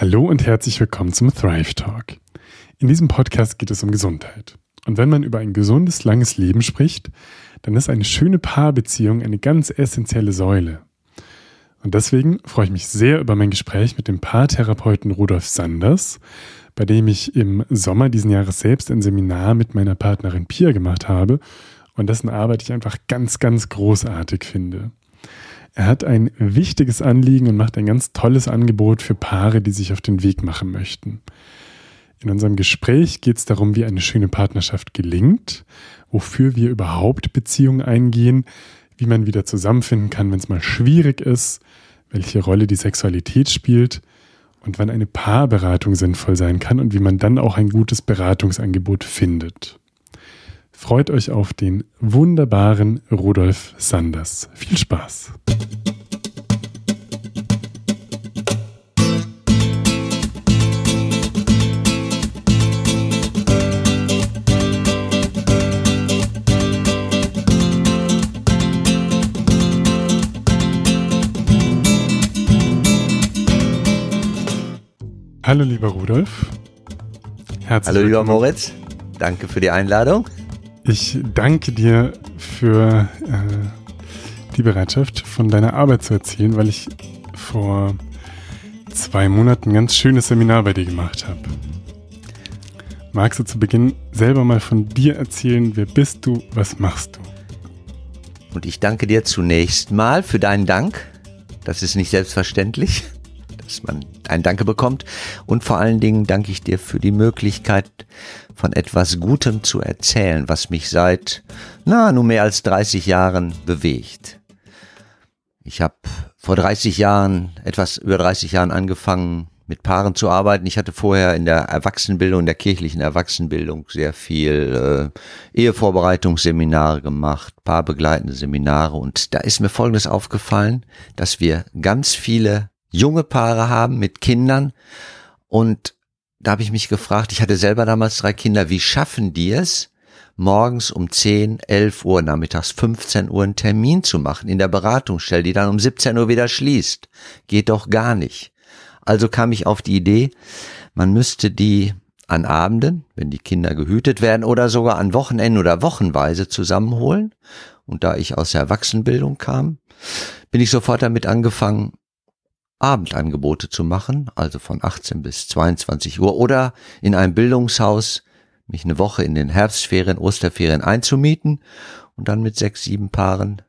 Hallo und herzlich willkommen zum Thrive Talk. In diesem Podcast geht es um Gesundheit. Und wenn man über ein gesundes, langes Leben spricht, dann ist eine schöne Paarbeziehung eine ganz essentielle Säule. Und deswegen freue ich mich sehr über mein Gespräch mit dem Paartherapeuten Rudolf Sanders, bei dem ich im Sommer diesen Jahres selbst ein Seminar mit meiner Partnerin Pia gemacht habe und dessen Arbeit ich einfach ganz, ganz großartig finde. Er hat ein wichtiges Anliegen und macht ein ganz tolles Angebot für Paare, die sich auf den Weg machen möchten. In unserem Gespräch geht es darum, wie eine schöne Partnerschaft gelingt, wofür wir überhaupt Beziehungen eingehen, wie man wieder zusammenfinden kann, wenn es mal schwierig ist, welche Rolle die Sexualität spielt und wann eine Paarberatung sinnvoll sein kann und wie man dann auch ein gutes Beratungsangebot findet. Freut euch auf den wunderbaren Rudolf Sanders. Viel Spaß! Hallo lieber Rudolf. Herzlich Hallo lieber Moritz. Danke für die Einladung. Ich danke dir für äh, die Bereitschaft, von deiner Arbeit zu erzählen, weil ich vor zwei Monaten ein ganz schönes Seminar bei dir gemacht habe. Magst du zu Beginn selber mal von dir erzählen, wer bist du, was machst du? Und ich danke dir zunächst mal für deinen Dank. Das ist nicht selbstverständlich, dass man einen Danke bekommt. Und vor allen Dingen danke ich dir für die Möglichkeit, von etwas Gutem zu erzählen, was mich seit, na, nun mehr als 30 Jahren bewegt. Ich habe vor 30 Jahren, etwas über 30 Jahren angefangen, mit Paaren zu arbeiten. Ich hatte vorher in der Erwachsenenbildung, in der kirchlichen Erwachsenenbildung sehr viel äh, Ehevorbereitungsseminare gemacht, paarbegleitende Seminare und da ist mir Folgendes aufgefallen, dass wir ganz viele junge Paare haben mit Kindern und da habe ich mich gefragt, ich hatte selber damals drei Kinder, wie schaffen die es, morgens um 10, 11 Uhr, nachmittags 15 Uhr einen Termin zu machen in der Beratungsstelle, die dann um 17 Uhr wieder schließt? Geht doch gar nicht. Also kam ich auf die Idee, man müsste die an Abenden, wenn die Kinder gehütet werden oder sogar an Wochenenden oder wochenweise zusammenholen. Und da ich aus der Erwachsenenbildung kam, bin ich sofort damit angefangen, Abendangebote zu machen, also von 18 bis 22 Uhr oder in einem Bildungshaus mich eine Woche in den Herbstferien, Osterferien einzumieten und dann mit sechs, sieben Paaren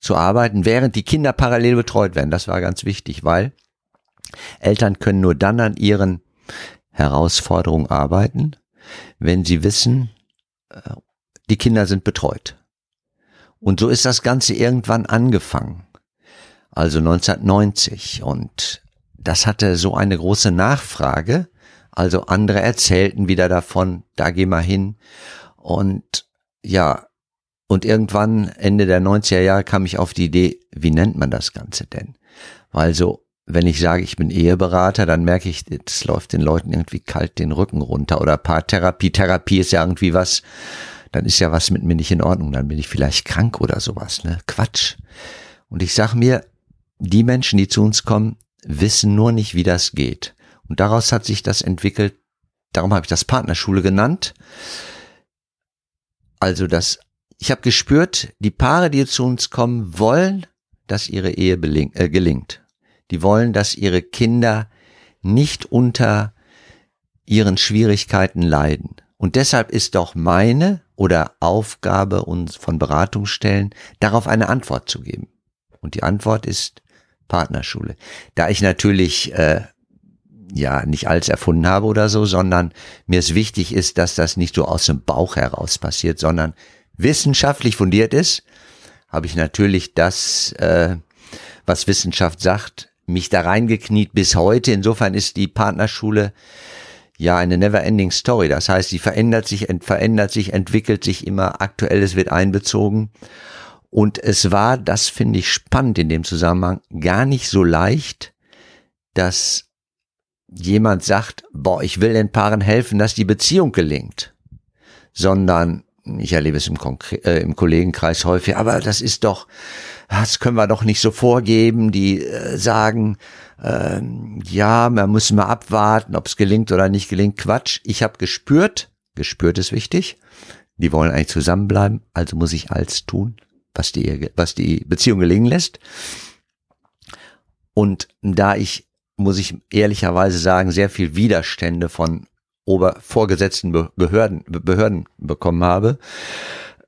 zu arbeiten, während die Kinder parallel betreut werden. Das war ganz wichtig, weil Eltern können nur dann an ihren Herausforderungen arbeiten, wenn sie wissen, äh, die Kinder sind betreut. Und so ist das Ganze irgendwann angefangen also 1990. Und das hatte so eine große Nachfrage. Also andere erzählten wieder davon, da geh mal hin. Und ja, und irgendwann Ende der 90er Jahre kam ich auf die Idee, wie nennt man das Ganze denn? Weil so, wenn ich sage, ich bin Eheberater, dann merke ich, es läuft den Leuten irgendwie kalt den Rücken runter. Oder Paartherapie. Therapie ist ja irgendwie was, dann ist ja was mit mir nicht in Ordnung, dann bin ich vielleicht krank oder sowas, ne? Quatsch. Und ich sag mir, die Menschen, die zu uns kommen, wissen nur nicht, wie das geht. Und daraus hat sich das entwickelt, darum habe ich das Partnerschule genannt. Also das, ich habe gespürt, die Paare, die zu uns kommen, wollen, dass ihre Ehe beling, äh, gelingt. Die wollen, dass ihre Kinder nicht unter ihren Schwierigkeiten leiden. Und deshalb ist doch meine oder Aufgabe uns von Beratungsstellen, darauf eine Antwort zu geben. Und die Antwort ist Partnerschule. Da ich natürlich äh, ja nicht alles erfunden habe oder so, sondern mir es wichtig ist, dass das nicht so aus dem Bauch heraus passiert, sondern wissenschaftlich fundiert ist, habe ich natürlich das, äh, was Wissenschaft sagt, mich da reingekniet bis heute. Insofern ist die Partnerschule ja eine never-ending Story. Das heißt, sie verändert sich, verändert sich, entwickelt sich immer, aktuelles wird einbezogen. Und es war, das finde ich spannend in dem Zusammenhang, gar nicht so leicht, dass jemand sagt, boah, ich will den Paaren helfen, dass die Beziehung gelingt, sondern ich erlebe es im, Konkre äh, im Kollegenkreis häufig, aber das ist doch, das können wir doch nicht so vorgeben, die äh, sagen, äh, ja, man muss mal abwarten, ob es gelingt oder nicht gelingt. Quatsch. Ich habe gespürt, gespürt ist wichtig. Die wollen eigentlich zusammenbleiben, also muss ich alles tun, was die, was die Beziehung gelingen lässt. Und da ich, muss ich ehrlicherweise sagen, sehr viel Widerstände von ober vorgesetzten Behörden, Behörden bekommen habe,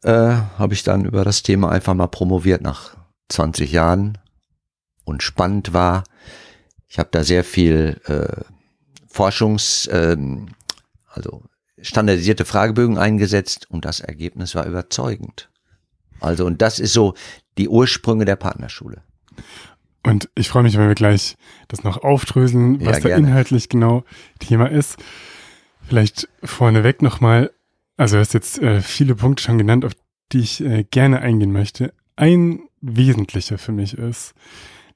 äh, habe ich dann über das Thema einfach mal promoviert nach 20 Jahren und spannend war. Ich habe da sehr viel äh, Forschungs, äh, also standardisierte Fragebögen eingesetzt und das Ergebnis war überzeugend. Also und das ist so die Ursprünge der Partnerschule. Und ich freue mich, wenn wir gleich das noch aufdröseln, was ja, da gerne. inhaltlich genau Thema ist. Vielleicht vorneweg nochmal, also du hast jetzt äh, viele Punkte schon genannt, auf die ich äh, gerne eingehen möchte. Ein wesentlicher für mich ist,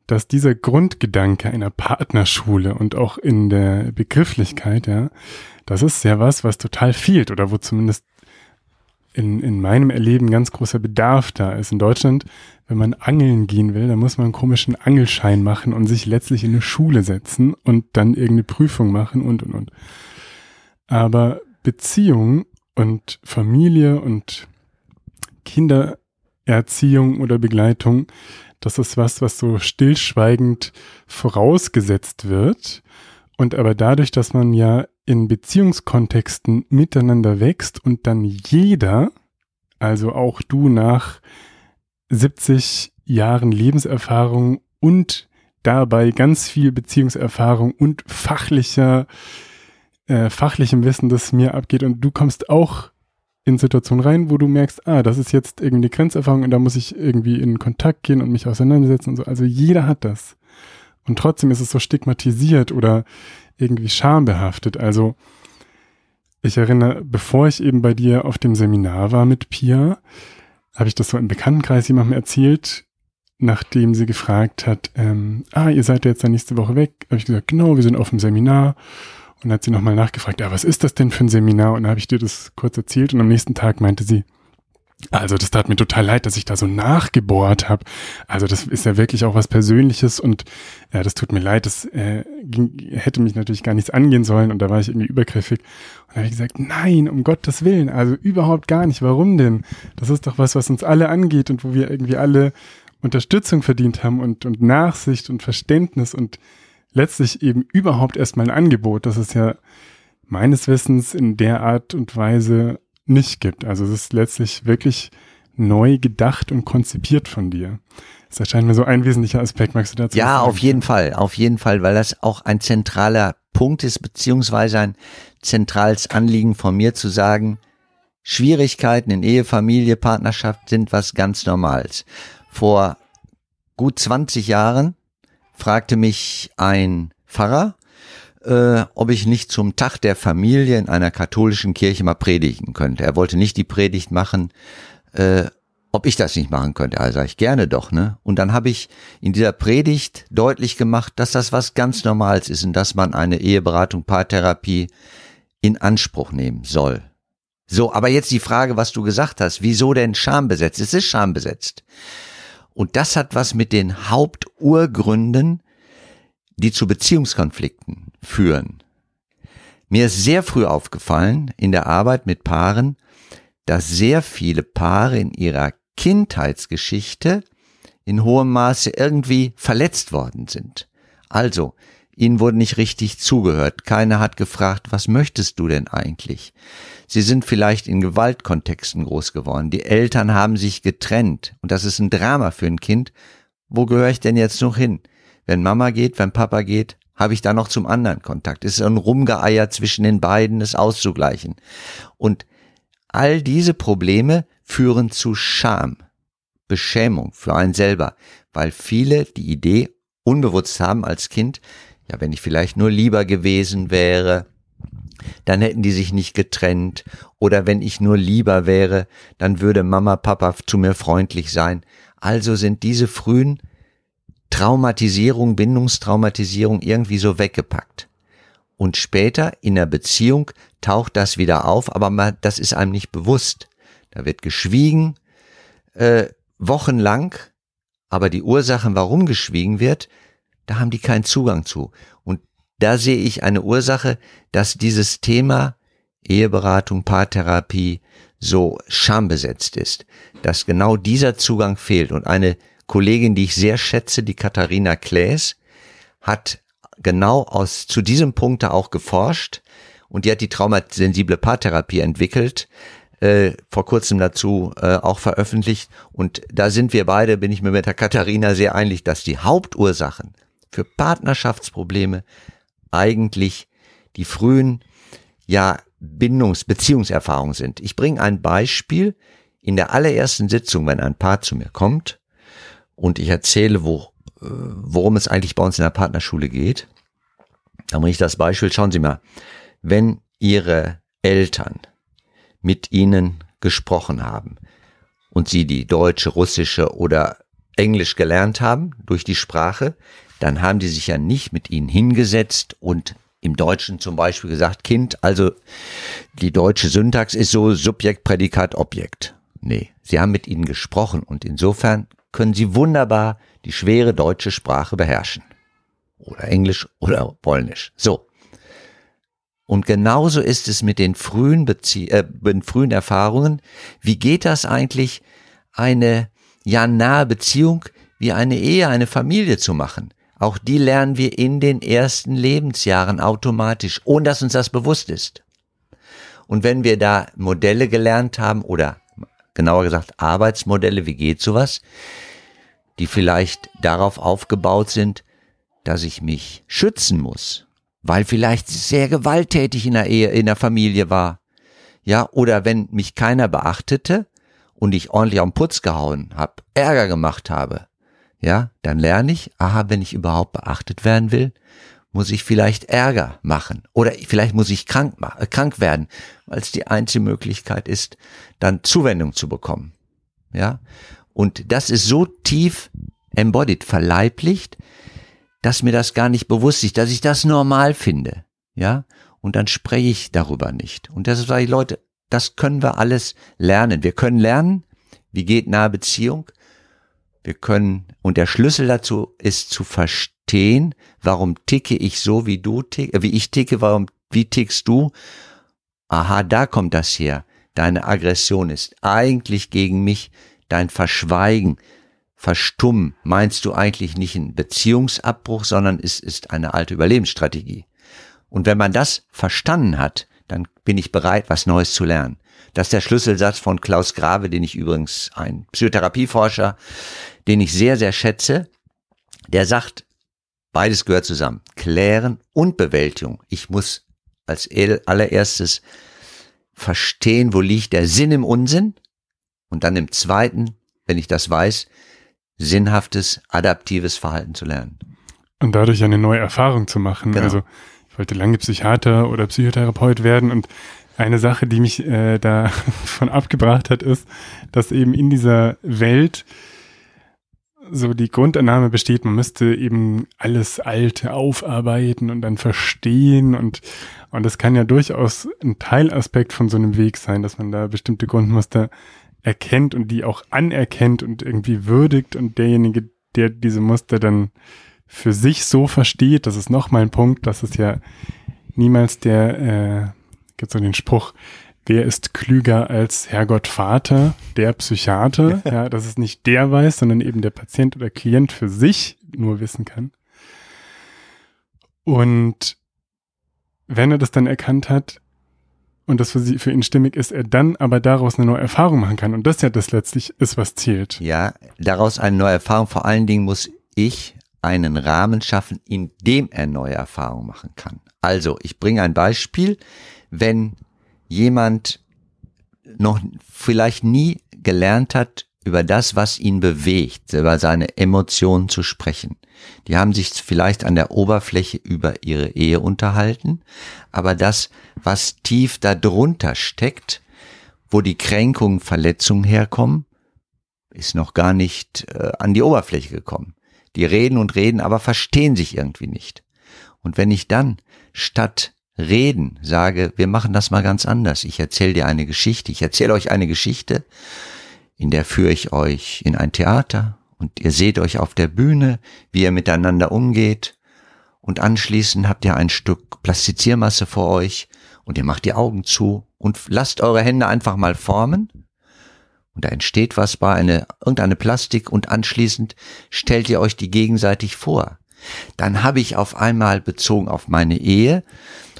dass dieser Grundgedanke einer Partnerschule und auch in der Begrifflichkeit, ja, das ist ja was, was total fehlt oder wo zumindest in, in meinem Erleben ganz großer Bedarf da ist. In Deutschland, wenn man angeln gehen will, dann muss man einen komischen Angelschein machen und sich letztlich in eine Schule setzen und dann irgendeine Prüfung machen und, und, und. Aber Beziehung und Familie und Kindererziehung oder Begleitung, das ist was, was so stillschweigend vorausgesetzt wird. Und aber dadurch, dass man ja in Beziehungskontexten miteinander wächst und dann jeder, also auch du nach 70 Jahren Lebenserfahrung und dabei ganz viel Beziehungserfahrung und fachlicher äh, fachlichem Wissen, das mir abgeht und du kommst auch in Situationen rein, wo du merkst, ah, das ist jetzt irgendwie Grenzerfahrung und da muss ich irgendwie in Kontakt gehen und mich auseinandersetzen und so. Also jeder hat das. Und trotzdem ist es so stigmatisiert oder irgendwie schambehaftet. Also ich erinnere, bevor ich eben bei dir auf dem Seminar war mit Pia, habe ich das so im Bekanntenkreis jemandem erzählt, nachdem sie gefragt hat, ähm, ah, ihr seid ja jetzt dann nächste Woche weg. Habe ich gesagt, genau, wir sind auf dem Seminar und hat sie nochmal nachgefragt, ja, was ist das denn für ein Seminar? Und dann habe ich dir das kurz erzählt und am nächsten Tag meinte sie, also das tat mir total leid, dass ich da so nachgebohrt habe. Also das ist ja wirklich auch was Persönliches und ja, das tut mir leid, das äh, ging, hätte mich natürlich gar nichts angehen sollen und da war ich irgendwie übergriffig. Und da habe ich gesagt, nein, um Gottes Willen, also überhaupt gar nicht. Warum denn? Das ist doch was, was uns alle angeht und wo wir irgendwie alle Unterstützung verdient haben und, und Nachsicht und Verständnis und letztlich eben überhaupt erstmal ein Angebot, das es ja meines Wissens in der Art und Weise nicht gibt. Also es ist letztlich wirklich neu gedacht und konzipiert von dir. Das erscheint mir so ein wesentlicher Aspekt. Magst du dazu Ja, sagen? auf jeden Fall, auf jeden Fall, weil das auch ein zentraler Punkt ist, beziehungsweise ein zentrales Anliegen von mir zu sagen, Schwierigkeiten in Ehe, Familie, Partnerschaft sind was ganz Normales. Vor gut 20 Jahren fragte mich ein Pfarrer, äh, ob ich nicht zum Tag der Familie in einer katholischen Kirche mal predigen könnte. Er wollte nicht die Predigt machen, äh, ob ich das nicht machen könnte. Also ich gerne doch, ne? Und dann habe ich in dieser Predigt deutlich gemacht, dass das was ganz Normales ist und dass man eine Eheberatung, Paartherapie in Anspruch nehmen soll. So, aber jetzt die Frage, was du gesagt hast, wieso denn schambesetzt? Es ist schambesetzt. Und das hat was mit den Haupturgründen, die zu Beziehungskonflikten führen. Mir ist sehr früh aufgefallen in der Arbeit mit Paaren, dass sehr viele Paare in ihrer Kindheitsgeschichte in hohem Maße irgendwie verletzt worden sind. Also, ihnen wurde nicht richtig zugehört, keiner hat gefragt, was möchtest du denn eigentlich? Sie sind vielleicht in Gewaltkontexten groß geworden. Die Eltern haben sich getrennt. Und das ist ein Drama für ein Kind. Wo gehöre ich denn jetzt noch hin? Wenn Mama geht, wenn Papa geht, habe ich da noch zum anderen Kontakt. Es ist ein Rumgeeier zwischen den beiden, es auszugleichen. Und all diese Probleme führen zu Scham, Beschämung für einen selber, weil viele die Idee unbewusst haben als Kind, ja, wenn ich vielleicht nur lieber gewesen wäre, dann hätten die sich nicht getrennt. Oder wenn ich nur lieber wäre, dann würde Mama, Papa zu mir freundlich sein. Also sind diese frühen Traumatisierung, Bindungstraumatisierung irgendwie so weggepackt. Und später in der Beziehung taucht das wieder auf, aber man, das ist einem nicht bewusst. Da wird geschwiegen, äh, wochenlang, aber die Ursachen, warum geschwiegen wird, da haben die keinen Zugang zu. Und da sehe ich eine Ursache, dass dieses Thema Eheberatung, Paartherapie so schambesetzt ist, dass genau dieser Zugang fehlt. Und eine Kollegin, die ich sehr schätze, die Katharina Klaes, hat genau aus, zu diesem Punkt auch geforscht und die hat die traumasensible Paartherapie entwickelt, äh, vor kurzem dazu äh, auch veröffentlicht. Und da sind wir beide, bin ich mir mit der Katharina sehr einig, dass die Hauptursachen für Partnerschaftsprobleme eigentlich die frühen, ja, Bindungs-, Beziehungserfahrungen sind. Ich bringe ein Beispiel. In der allerersten Sitzung, wenn ein Paar zu mir kommt und ich erzähle, wo, äh, worum es eigentlich bei uns in der Partnerschule geht, dann bringe ich das Beispiel, schauen Sie mal, wenn Ihre Eltern mit Ihnen gesprochen haben und Sie die deutsche, russische oder Englisch gelernt haben durch die Sprache, dann haben die sich ja nicht mit Ihnen hingesetzt und im Deutschen zum Beispiel gesagt, Kind, also die deutsche Syntax ist so Subjekt, Prädikat, Objekt. Nee, Sie haben mit Ihnen gesprochen und insofern können Sie wunderbar die schwere deutsche Sprache beherrschen. Oder Englisch oder Polnisch. So. Und genauso ist es mit den frühen, Bezie äh, frühen Erfahrungen. Wie geht das eigentlich, eine ja nahe Beziehung wie eine Ehe, eine Familie zu machen? Auch die lernen wir in den ersten Lebensjahren automatisch, ohne dass uns das bewusst ist. Und wenn wir da Modelle gelernt haben oder genauer gesagt Arbeitsmodelle, wie geht sowas, die vielleicht darauf aufgebaut sind, dass ich mich schützen muss, weil vielleicht sehr gewalttätig in der Ehe, in der Familie war. Ja, oder wenn mich keiner beachtete und ich ordentlich am Putz gehauen habe, Ärger gemacht habe, ja, dann lerne ich, aha, wenn ich überhaupt beachtet werden will, muss ich vielleicht Ärger machen oder vielleicht muss ich krank, äh, krank werden, weil es die einzige Möglichkeit ist, dann Zuwendung zu bekommen. Ja, und das ist so tief embodied, verleiblicht, dass mir das gar nicht bewusst ist, dass ich das normal finde. Ja, und dann spreche ich darüber nicht. Und das sage ich, Leute, das können wir alles lernen. Wir können lernen, wie geht nahe Beziehung. Wir können, und der Schlüssel dazu ist zu verstehen, warum ticke ich so, wie du tick, äh, wie ich ticke, warum, wie tickst du? Aha, da kommt das her. Deine Aggression ist eigentlich gegen mich, dein Verschweigen, Verstummen meinst du eigentlich nicht einen Beziehungsabbruch, sondern es ist eine alte Überlebensstrategie. Und wenn man das verstanden hat, dann bin ich bereit, was Neues zu lernen. Das ist der Schlüsselsatz von Klaus Grave, den ich übrigens ein Psychotherapieforscher, den ich sehr, sehr schätze. Der sagt, beides gehört zusammen. Klären und Bewältigung. Ich muss als allererstes verstehen, wo liegt der Sinn im Unsinn. Und dann im zweiten, wenn ich das weiß, sinnhaftes, adaptives Verhalten zu lernen. Und dadurch eine neue Erfahrung zu machen. Genau. Also ich wollte lange Psychiater oder Psychotherapeut werden und eine Sache, die mich äh, da von abgebracht hat, ist, dass eben in dieser Welt so die Grundannahme besteht, man müsste eben alles Alte aufarbeiten und dann verstehen und, und das kann ja durchaus ein Teilaspekt von so einem Weg sein, dass man da bestimmte Grundmuster erkennt und die auch anerkennt und irgendwie würdigt und derjenige, der diese Muster dann für sich so versteht, das ist nochmal ein Punkt, das ist ja niemals der, äh, gibt so den Spruch, wer ist klüger als Herrgott Vater, der Psychiater, ja, dass es nicht der weiß, sondern eben der Patient oder Klient für sich nur wissen kann. Und wenn er das dann erkannt hat, und das für, sie, für ihn stimmig ist, er dann aber daraus eine neue Erfahrung machen kann. Und das ja das letztlich ist, was zählt. Ja, daraus eine neue Erfahrung. Vor allen Dingen muss ich einen Rahmen schaffen, in dem er neue Erfahrungen machen kann. Also, ich bringe ein Beispiel. Wenn jemand noch vielleicht nie gelernt hat, über das, was ihn bewegt, über seine Emotionen zu sprechen. Die haben sich vielleicht an der Oberfläche über ihre Ehe unterhalten, aber das, was tief darunter steckt, wo die Kränkungen, Verletzungen herkommen, ist noch gar nicht äh, an die Oberfläche gekommen. Die reden und reden, aber verstehen sich irgendwie nicht. Und wenn ich dann statt reden sage, wir machen das mal ganz anders, ich erzähle dir eine Geschichte, ich erzähle euch eine Geschichte, in der führe ich euch in ein Theater und ihr seht euch auf der Bühne, wie ihr miteinander umgeht. Und anschließend habt ihr ein Stück Plastiziermasse vor euch und ihr macht die Augen zu und lasst eure Hände einfach mal formen. Und da entsteht was bei eine, irgendeine Plastik und anschließend stellt ihr euch die gegenseitig vor. Dann habe ich auf einmal bezogen auf meine Ehe,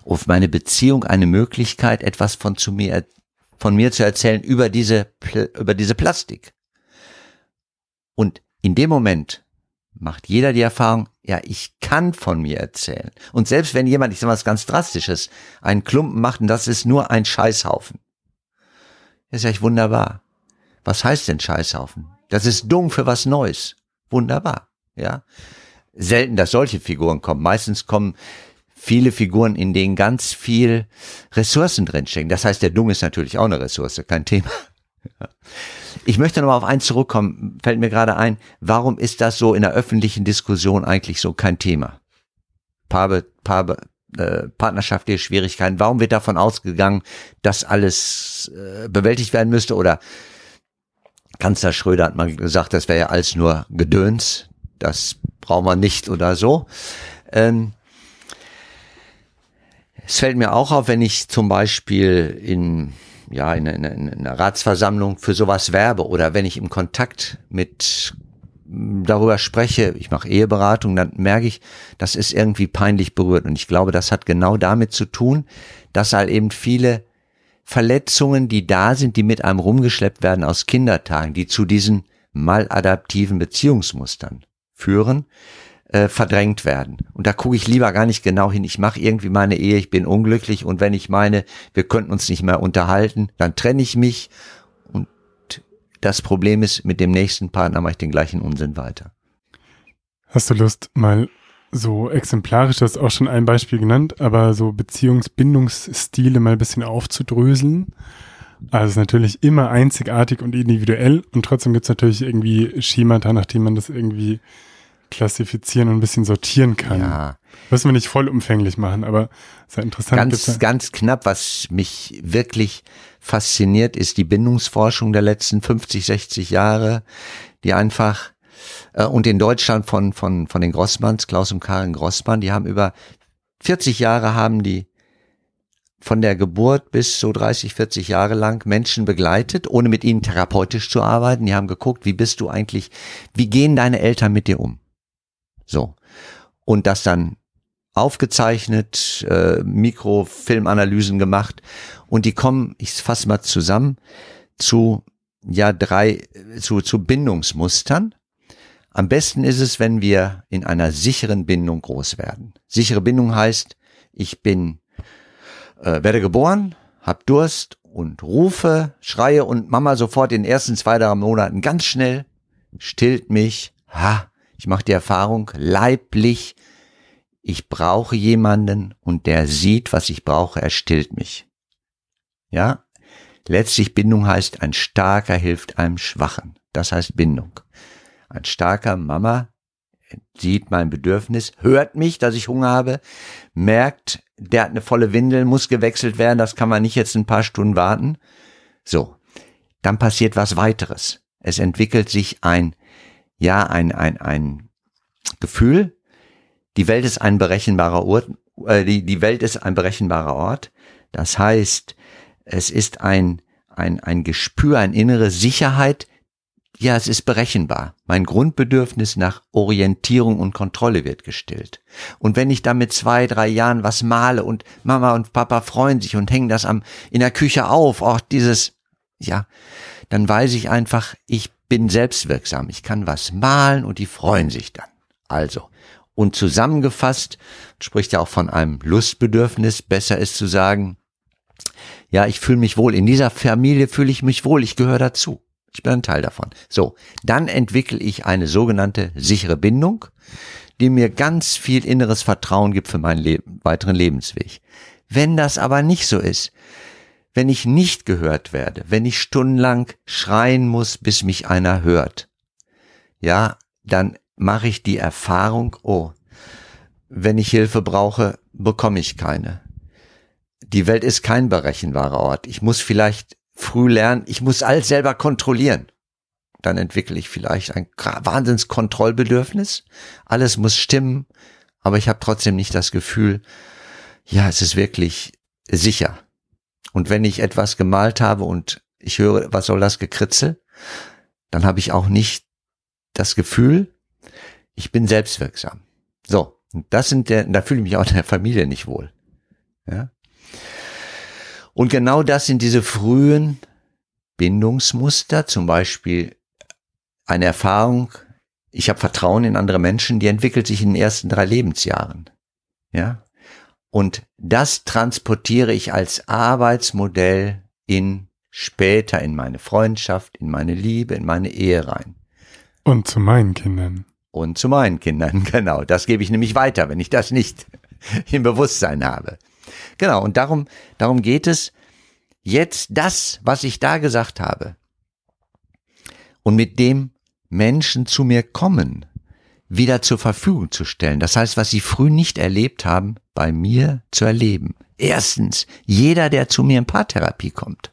auf meine Beziehung eine Möglichkeit, etwas von zu mir, von mir zu erzählen über diese, über diese Plastik. Und in dem Moment macht jeder die Erfahrung, ja, ich kann von mir erzählen. Und selbst wenn jemand, ich sage was ganz Drastisches, einen Klumpen macht und das ist nur ein Scheißhaufen. Das ist ja wunderbar. Was heißt denn Scheißhaufen? Das ist dumm für was Neues. Wunderbar. Ja. Selten, dass solche Figuren kommen. Meistens kommen viele Figuren, in denen ganz viel Ressourcen drinstecken. Das heißt, der Dung ist natürlich auch eine Ressource, kein Thema. Ich möchte nochmal auf eins zurückkommen, fällt mir gerade ein, warum ist das so in der öffentlichen Diskussion eigentlich so kein Thema? Paare, Paare, äh, partnerschaftliche Schwierigkeiten, warum wird davon ausgegangen, dass alles äh, bewältigt werden müsste oder Kanzler Schröder hat mal gesagt, das wäre ja alles nur Gedöns, das brauchen wir nicht oder so. Ähm, es fällt mir auch auf, wenn ich zum Beispiel in ja in, in, in einer Ratsversammlung für sowas werbe oder wenn ich im Kontakt mit darüber spreche, ich mache Eheberatung, dann merke ich, das ist irgendwie peinlich berührt. Und ich glaube, das hat genau damit zu tun, dass halt eben viele Verletzungen, die da sind, die mit einem rumgeschleppt werden aus Kindertagen, die zu diesen maladaptiven Beziehungsmustern führen, äh, verdrängt werden. Und da gucke ich lieber gar nicht genau hin. Ich mache irgendwie meine Ehe, ich bin unglücklich und wenn ich meine, wir könnten uns nicht mehr unterhalten, dann trenne ich mich und das Problem ist, mit dem nächsten Partner mache ich den gleichen Unsinn weiter. Hast du Lust, mal so exemplarisch, das ist auch schon ein Beispiel genannt, aber so Beziehungsbindungsstile mal ein bisschen aufzudröseln. Also ist natürlich immer einzigartig und individuell und trotzdem gibt es natürlich irgendwie Schemata, nach dem man das irgendwie klassifizieren und ein bisschen sortieren kann. Ja. Müssen wir nicht vollumfänglich machen, aber sehr interessant. Ganz, ganz knapp, was mich wirklich fasziniert, ist die Bindungsforschung der letzten 50, 60 Jahre, die einfach äh, und in Deutschland von, von, von den Grossmanns, Klaus und Karin Grossmann, die haben über 40 Jahre haben die von der Geburt bis so 30, 40 Jahre lang Menschen begleitet, ohne mit ihnen therapeutisch zu arbeiten. Die haben geguckt, wie bist du eigentlich, wie gehen deine Eltern mit dir um? So. Und das dann aufgezeichnet, äh, Mikrofilmanalysen gemacht und die kommen, ich fasse mal zusammen, zu ja drei, zu, zu Bindungsmustern am besten ist es, wenn wir in einer sicheren Bindung groß werden. Sichere Bindung heißt, ich bin, äh, werde geboren, hab Durst und rufe, schreie und Mama sofort in den ersten zwei, drei Monaten ganz schnell stillt mich. Ha, ich mache die Erfahrung, leiblich, ich brauche jemanden und der sieht, was ich brauche, er stillt mich. Ja, letztlich Bindung heißt, ein Starker hilft einem Schwachen. Das heißt Bindung ein starker Mama sieht mein Bedürfnis, hört mich, dass ich Hunger habe, merkt, der hat eine volle Windel, muss gewechselt werden, das kann man nicht jetzt ein paar Stunden warten. So, dann passiert was weiteres. Es entwickelt sich ein, ja, ein, ein, ein Gefühl, die Welt ist ein berechenbarer Ort, äh, die, die Welt ist ein berechenbarer Ort. Das heißt, es ist ein, ein, ein Gespür, eine innere Sicherheit, ja, es ist berechenbar. Mein Grundbedürfnis nach Orientierung und Kontrolle wird gestillt. Und wenn ich da mit zwei, drei Jahren was male und Mama und Papa freuen sich und hängen das am, in der Küche auf, auch dieses, ja, dann weiß ich einfach, ich bin selbstwirksam. Ich kann was malen und die freuen sich dann. Also. Und zusammengefasst spricht ja auch von einem Lustbedürfnis. Besser ist zu sagen, ja, ich fühle mich wohl. In dieser Familie fühle ich mich wohl. Ich gehöre dazu. Ich bin ein Teil davon. So, dann entwickle ich eine sogenannte sichere Bindung, die mir ganz viel inneres Vertrauen gibt für meinen Leben, weiteren Lebensweg. Wenn das aber nicht so ist, wenn ich nicht gehört werde, wenn ich stundenlang schreien muss, bis mich einer hört, ja, dann mache ich die Erfahrung, oh, wenn ich Hilfe brauche, bekomme ich keine. Die Welt ist kein berechenbarer Ort. Ich muss vielleicht früh lernen, ich muss alles selber kontrollieren. dann entwickle ich vielleicht ein Wahnsinnskontrollbedürfnis. Alles muss stimmen, aber ich habe trotzdem nicht das Gefühl, ja, es ist wirklich sicher. Und wenn ich etwas gemalt habe und ich höre, was soll das gekritzel, dann habe ich auch nicht das Gefühl, ich bin selbstwirksam. So, das sind der, da fühle ich mich auch in der Familie nicht wohl. Ja. Und genau das sind diese frühen Bindungsmuster, zum Beispiel eine Erfahrung, ich habe Vertrauen in andere Menschen, die entwickelt sich in den ersten drei Lebensjahren. Ja. Und das transportiere ich als Arbeitsmodell in später in meine Freundschaft, in meine Liebe, in meine Ehe rein. Und zu meinen Kindern. Und zu meinen Kindern, genau. Das gebe ich nämlich weiter, wenn ich das nicht im Bewusstsein habe. Genau, und darum, darum geht es, jetzt das, was ich da gesagt habe, und mit dem Menschen zu mir kommen, wieder zur Verfügung zu stellen. Das heißt, was sie früh nicht erlebt haben, bei mir zu erleben. Erstens, jeder, der zu mir in Paartherapie kommt,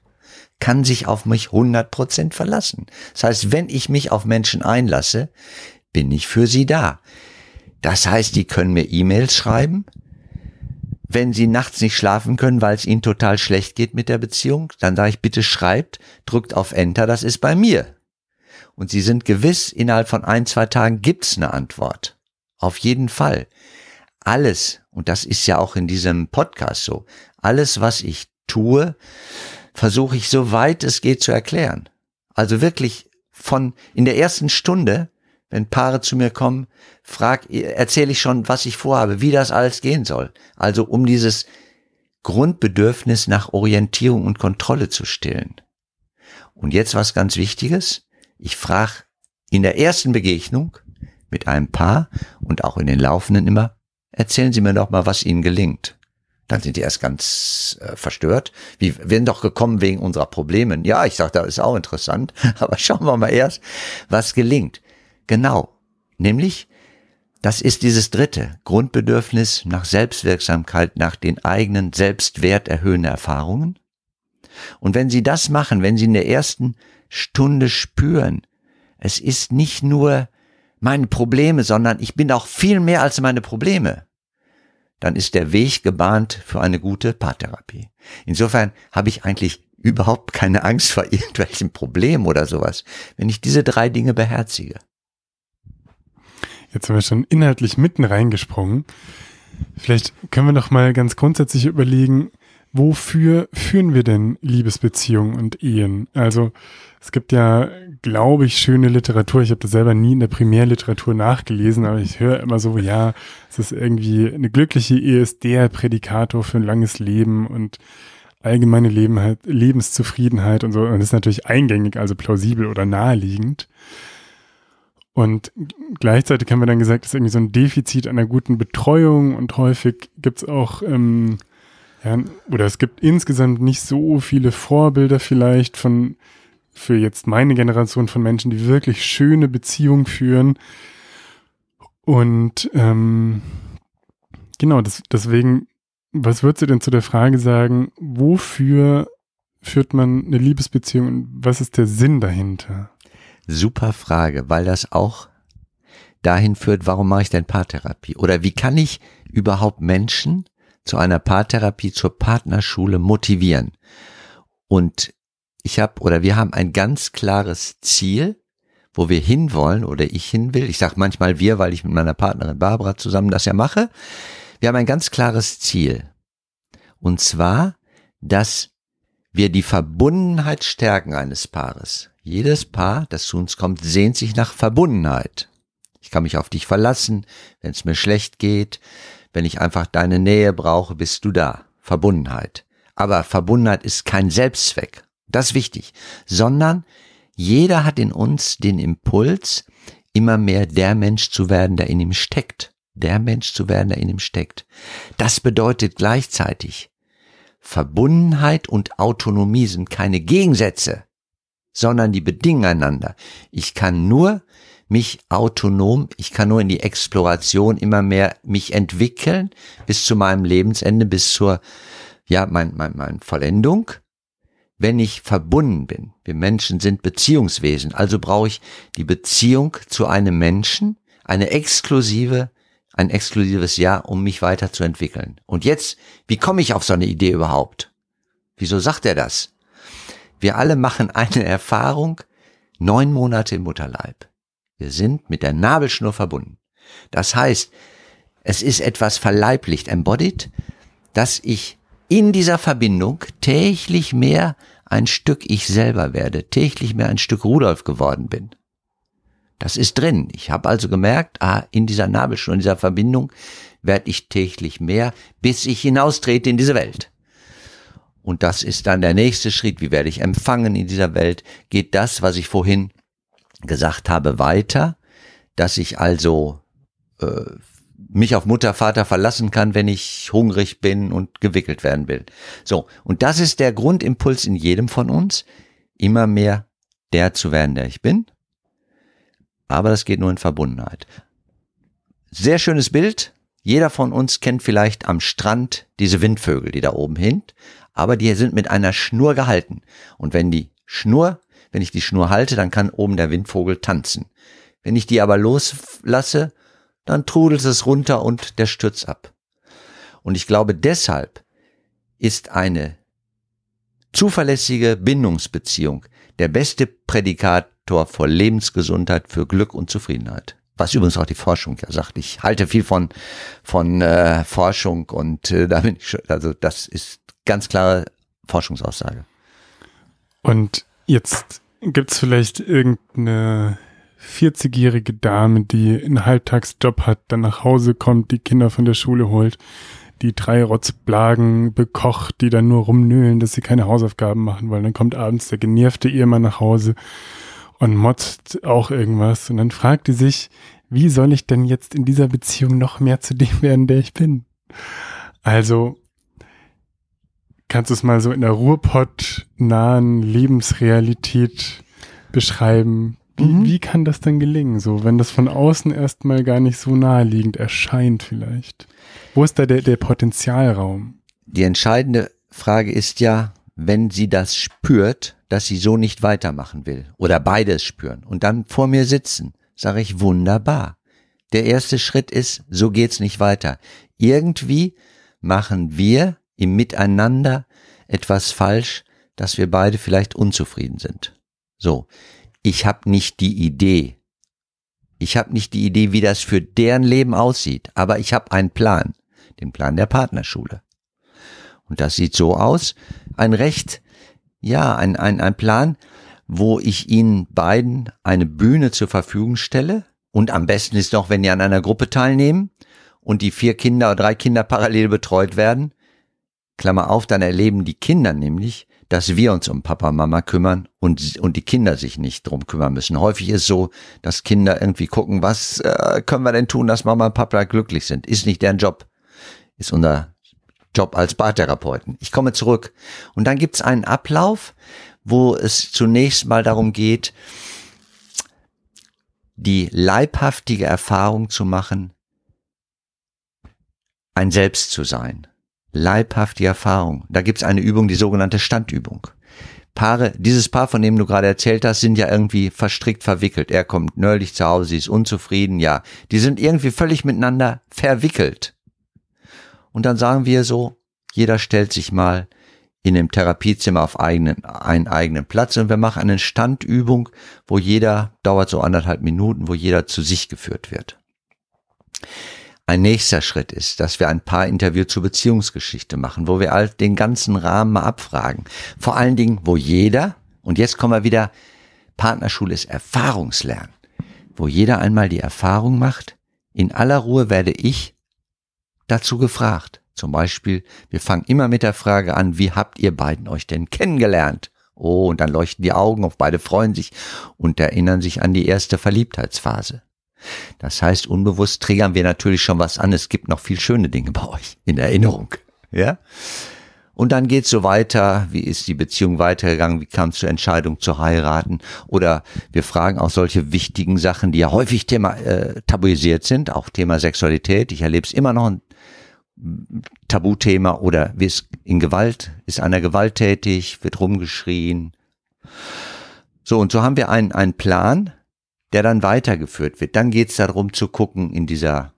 kann sich auf mich 100% verlassen. Das heißt, wenn ich mich auf Menschen einlasse, bin ich für sie da. Das heißt, die können mir E-Mails schreiben. Wenn sie nachts nicht schlafen können, weil es ihnen total schlecht geht mit der Beziehung, dann sage ich, bitte schreibt, drückt auf Enter, das ist bei mir. Und sie sind gewiss, innerhalb von ein, zwei Tagen gibt's eine Antwort. Auf jeden Fall. Alles, und das ist ja auch in diesem Podcast so, alles, was ich tue, versuche ich so weit es geht zu erklären. Also wirklich von in der ersten Stunde, wenn Paare zu mir kommen, frag, erzähle ich schon, was ich vorhabe, wie das alles gehen soll. Also um dieses Grundbedürfnis nach Orientierung und Kontrolle zu stillen. Und jetzt was ganz Wichtiges. Ich frage in der ersten Begegnung mit einem Paar und auch in den laufenden immer, erzählen Sie mir doch mal, was Ihnen gelingt. Dann sind die erst ganz äh, verstört. Wir werden doch gekommen wegen unserer Probleme. Ja, ich sage, das ist auch interessant. Aber schauen wir mal erst, was gelingt. Genau. Nämlich, das ist dieses dritte Grundbedürfnis nach Selbstwirksamkeit, nach den eigenen Selbstwert erhöhenden Erfahrungen. Und wenn Sie das machen, wenn Sie in der ersten Stunde spüren, es ist nicht nur meine Probleme, sondern ich bin auch viel mehr als meine Probleme dann ist der Weg gebahnt für eine gute Paartherapie. Insofern habe ich eigentlich überhaupt keine Angst vor irgendwelchen Problemen oder sowas, wenn ich diese drei Dinge beherzige. Jetzt haben wir schon inhaltlich mitten reingesprungen. Vielleicht können wir noch mal ganz grundsätzlich überlegen, wofür führen wir denn Liebesbeziehungen und Ehen? Also es gibt ja, glaube ich, schöne Literatur. Ich habe das selber nie in der Primärliteratur nachgelesen, aber ich höre immer so, ja, es ist irgendwie eine glückliche Ehe ist der Prädikator für ein langes Leben und allgemeine Leben halt, Lebenszufriedenheit und so. Und das ist natürlich eingängig, also plausibel oder naheliegend. Und gleichzeitig haben wir dann gesagt, es ist irgendwie so ein Defizit einer guten Betreuung und häufig gibt es auch ähm, ja, oder es gibt insgesamt nicht so viele Vorbilder vielleicht von für jetzt meine Generation von Menschen, die wirklich schöne Beziehungen führen. Und ähm, genau, das, deswegen, was würdest du denn zu der Frage sagen, wofür führt man eine Liebesbeziehung und was ist der Sinn dahinter? Super Frage, weil das auch dahin führt, warum mache ich denn Paartherapie? Oder wie kann ich überhaupt Menschen zu einer Paartherapie, zur Partnerschule motivieren? Und ich habe oder wir haben ein ganz klares Ziel, wo wir hinwollen oder ich hin will. Ich sage manchmal wir, weil ich mit meiner Partnerin Barbara zusammen das ja mache. Wir haben ein ganz klares Ziel. Und zwar, dass wir die Verbundenheit stärken eines Paares. Jedes Paar, das zu uns kommt, sehnt sich nach Verbundenheit. Ich kann mich auf dich verlassen, wenn es mir schlecht geht, wenn ich einfach deine Nähe brauche, bist du da. Verbundenheit. Aber Verbundenheit ist kein Selbstzweck. Das ist wichtig. Sondern jeder hat in uns den Impuls, immer mehr der Mensch zu werden, der in ihm steckt. Der Mensch zu werden, der in ihm steckt. Das bedeutet gleichzeitig, Verbundenheit und Autonomie sind keine Gegensätze, sondern die bedingen einander. Ich kann nur mich autonom, ich kann nur in die Exploration immer mehr mich entwickeln bis zu meinem Lebensende, bis zur, ja, mein, mein, mein Vollendung wenn ich verbunden bin. Wir Menschen sind Beziehungswesen, also brauche ich die Beziehung zu einem Menschen, eine exklusive, ein exklusives Ja, um mich weiterzuentwickeln. Und jetzt, wie komme ich auf so eine Idee überhaupt? Wieso sagt er das? Wir alle machen eine Erfahrung, neun Monate im Mutterleib. Wir sind mit der Nabelschnur verbunden. Das heißt, es ist etwas verleiblicht, embodied, dass ich in dieser Verbindung täglich mehr ein Stück ich selber werde, täglich mehr ein Stück Rudolf geworden bin. Das ist drin. Ich habe also gemerkt, ah, in dieser Nabelschnur, in dieser Verbindung werde ich täglich mehr, bis ich hinaustrete in diese Welt. Und das ist dann der nächste Schritt. Wie werde ich empfangen in dieser Welt? Geht das, was ich vorhin gesagt habe, weiter? Dass ich also äh, mich auf Mutter, Vater verlassen kann, wenn ich hungrig bin und gewickelt werden will. So, und das ist der Grundimpuls in jedem von uns, immer mehr der zu werden, der ich bin. Aber das geht nur in Verbundenheit. Sehr schönes Bild. Jeder von uns kennt vielleicht am Strand diese Windvögel, die da oben hin, aber die sind mit einer Schnur gehalten. Und wenn die Schnur, wenn ich die Schnur halte, dann kann oben der Windvogel tanzen. Wenn ich die aber loslasse, dann trudelt es runter und der stürzt ab. Und ich glaube, deshalb ist eine zuverlässige Bindungsbeziehung der beste Prädikator für Lebensgesundheit, für Glück und Zufriedenheit. Was übrigens auch die Forschung ja sagt. Ich halte viel von von äh, Forschung und äh, da bin ich schon, also das ist ganz klare Forschungsaussage. Und jetzt gibt's vielleicht irgendeine 40-jährige Dame, die einen Halbtagsjob hat, dann nach Hause kommt, die Kinder von der Schule holt, die drei Rotzblagen bekocht, die dann nur rumnöhlen, dass sie keine Hausaufgaben machen wollen. Dann kommt abends der genervte Ehemann nach Hause und motzt auch irgendwas. Und dann fragt die sich, wie soll ich denn jetzt in dieser Beziehung noch mehr zu dem werden, der ich bin? Also, kannst du es mal so in der Ruhrpott-nahen Lebensrealität beschreiben? Wie, mhm. wie kann das denn gelingen, so, wenn das von außen erstmal gar nicht so naheliegend erscheint vielleicht? Wo ist da der, der Potenzialraum? Die entscheidende Frage ist ja, wenn sie das spürt, dass sie so nicht weitermachen will oder beides spüren und dann vor mir sitzen, sage ich wunderbar. Der erste Schritt ist, so geht's nicht weiter. Irgendwie machen wir im Miteinander etwas falsch, dass wir beide vielleicht unzufrieden sind. So, ich habe nicht die Idee. Ich habe nicht die Idee, wie das für deren Leben aussieht, aber ich habe einen Plan, den Plan der Partnerschule. Und das sieht so aus, ein Recht, ja, ein, ein, ein Plan, wo ich ihnen beiden eine Bühne zur Verfügung stelle. Und am besten ist noch, wenn die an einer Gruppe teilnehmen und die vier Kinder oder drei Kinder parallel betreut werden. Klammer auf, dann erleben die Kinder nämlich, dass wir uns um Papa, Mama kümmern und, und die Kinder sich nicht drum kümmern müssen. Häufig ist so, dass Kinder irgendwie gucken, was äh, können wir denn tun, dass Mama und Papa glücklich sind. Ist nicht deren Job. Ist unser Job als Bartherapeuten. Ich komme zurück. Und dann gibt's einen Ablauf, wo es zunächst mal darum geht, die leibhaftige Erfahrung zu machen, ein Selbst zu sein leibhafte Erfahrung. Da gibt's eine Übung, die sogenannte Standübung. Paare, dieses Paar, von dem du gerade erzählt hast, sind ja irgendwie verstrickt verwickelt. Er kommt nördlich zu Hause, sie ist unzufrieden, ja. Die sind irgendwie völlig miteinander verwickelt. Und dann sagen wir so, jeder stellt sich mal in dem Therapiezimmer auf eigenen, einen eigenen Platz und wir machen eine Standübung, wo jeder, dauert so anderthalb Minuten, wo jeder zu sich geführt wird. Ein nächster Schritt ist, dass wir ein paar Interview zur Beziehungsgeschichte machen, wo wir all den ganzen Rahmen mal abfragen. Vor allen Dingen, wo jeder, und jetzt kommen wir wieder, Partnerschule ist Erfahrungslernen, wo jeder einmal die Erfahrung macht, in aller Ruhe werde ich dazu gefragt. Zum Beispiel, wir fangen immer mit der Frage an, wie habt ihr beiden euch denn kennengelernt? Oh, und dann leuchten die Augen auf, beide freuen sich und erinnern sich an die erste Verliebtheitsphase. Das heißt, unbewusst triggern wir natürlich schon was an. Es gibt noch viel schöne Dinge bei euch in Erinnerung. Ja? Und dann geht's so weiter, wie ist die Beziehung weitergegangen, wie kam es zur Entscheidung zu heiraten oder wir fragen auch solche wichtigen Sachen, die ja häufig Thema äh, tabuisiert sind, auch Thema Sexualität. Ich erlebe es immer noch Tabuthema oder wie ist in Gewalt, ist einer gewalttätig, wird rumgeschrien. So, und so haben wir einen, einen Plan, der dann weitergeführt wird. Dann geht es darum zu gucken in dieser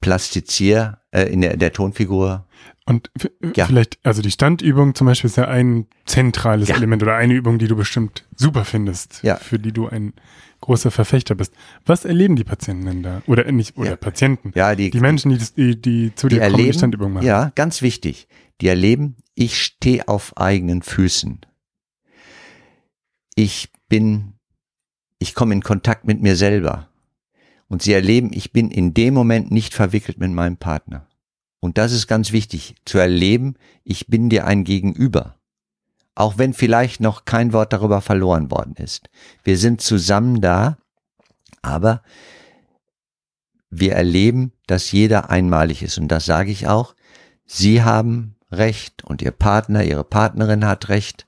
Plastizier, äh, in der, der Tonfigur. Und ja. vielleicht, also die Standübung zum Beispiel ist ja ein zentrales ja. Element oder eine Übung, die du bestimmt super findest, ja. für die du ein großer Verfechter bist. Was erleben die Patienten denn da? Oder nicht, oder. Patienten? Ja, die, die Menschen, die, die, die zu die dir erleben, kommen, die Standübung machen. Ja, ganz wichtig. Die erleben, ich stehe auf eigenen Füßen. Ich bin, ich komme in Kontakt mit mir selber. Und sie erleben, ich bin in dem Moment nicht verwickelt mit meinem Partner. Und das ist ganz wichtig, zu erleben, ich bin dir ein Gegenüber auch wenn vielleicht noch kein Wort darüber verloren worden ist. Wir sind zusammen da, aber wir erleben, dass jeder einmalig ist. Und das sage ich auch. Sie haben Recht und Ihr Partner, Ihre Partnerin hat Recht,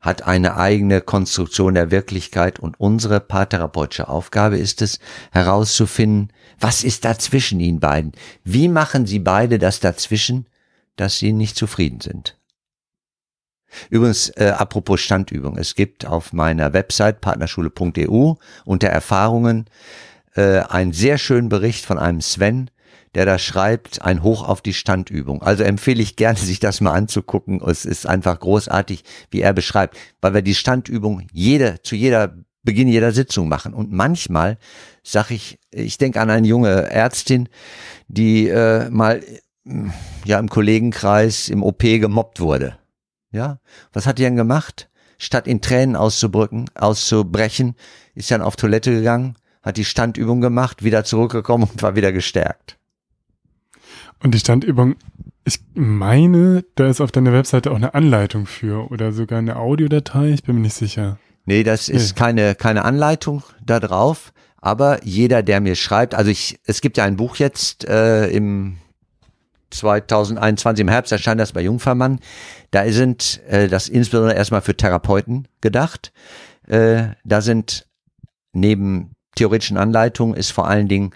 hat eine eigene Konstruktion der Wirklichkeit und unsere paartherapeutische Aufgabe ist es, herauszufinden, was ist dazwischen Ihnen beiden? Wie machen Sie beide das dazwischen, dass Sie nicht zufrieden sind? Übrigens, äh, apropos Standübung, es gibt auf meiner Website partnerschule.eu unter Erfahrungen äh, einen sehr schönen Bericht von einem Sven, der da schreibt, ein Hoch auf die Standübung. Also empfehle ich gerne, sich das mal anzugucken. Es ist einfach großartig, wie er beschreibt, weil wir die Standübung jede, zu jeder Beginn jeder Sitzung machen. Und manchmal sag ich, ich denke an eine junge Ärztin, die äh, mal ja im Kollegenkreis im OP gemobbt wurde. Ja, was hat die denn gemacht? Statt in Tränen auszubrücken, auszubrechen, ist dann auf Toilette gegangen, hat die Standübung gemacht, wieder zurückgekommen und war wieder gestärkt. Und die Standübung, ich meine, da ist auf deiner Webseite auch eine Anleitung für oder sogar eine Audiodatei, ich bin mir nicht sicher. Nee, das ist nee. keine, keine Anleitung da drauf, aber jeder, der mir schreibt, also ich, es gibt ja ein Buch jetzt äh, im 2021 im Herbst erscheint das bei Jungfermann. Da sind äh, das insbesondere erstmal für Therapeuten gedacht. Äh, da sind neben theoretischen Anleitungen ist vor allen Dingen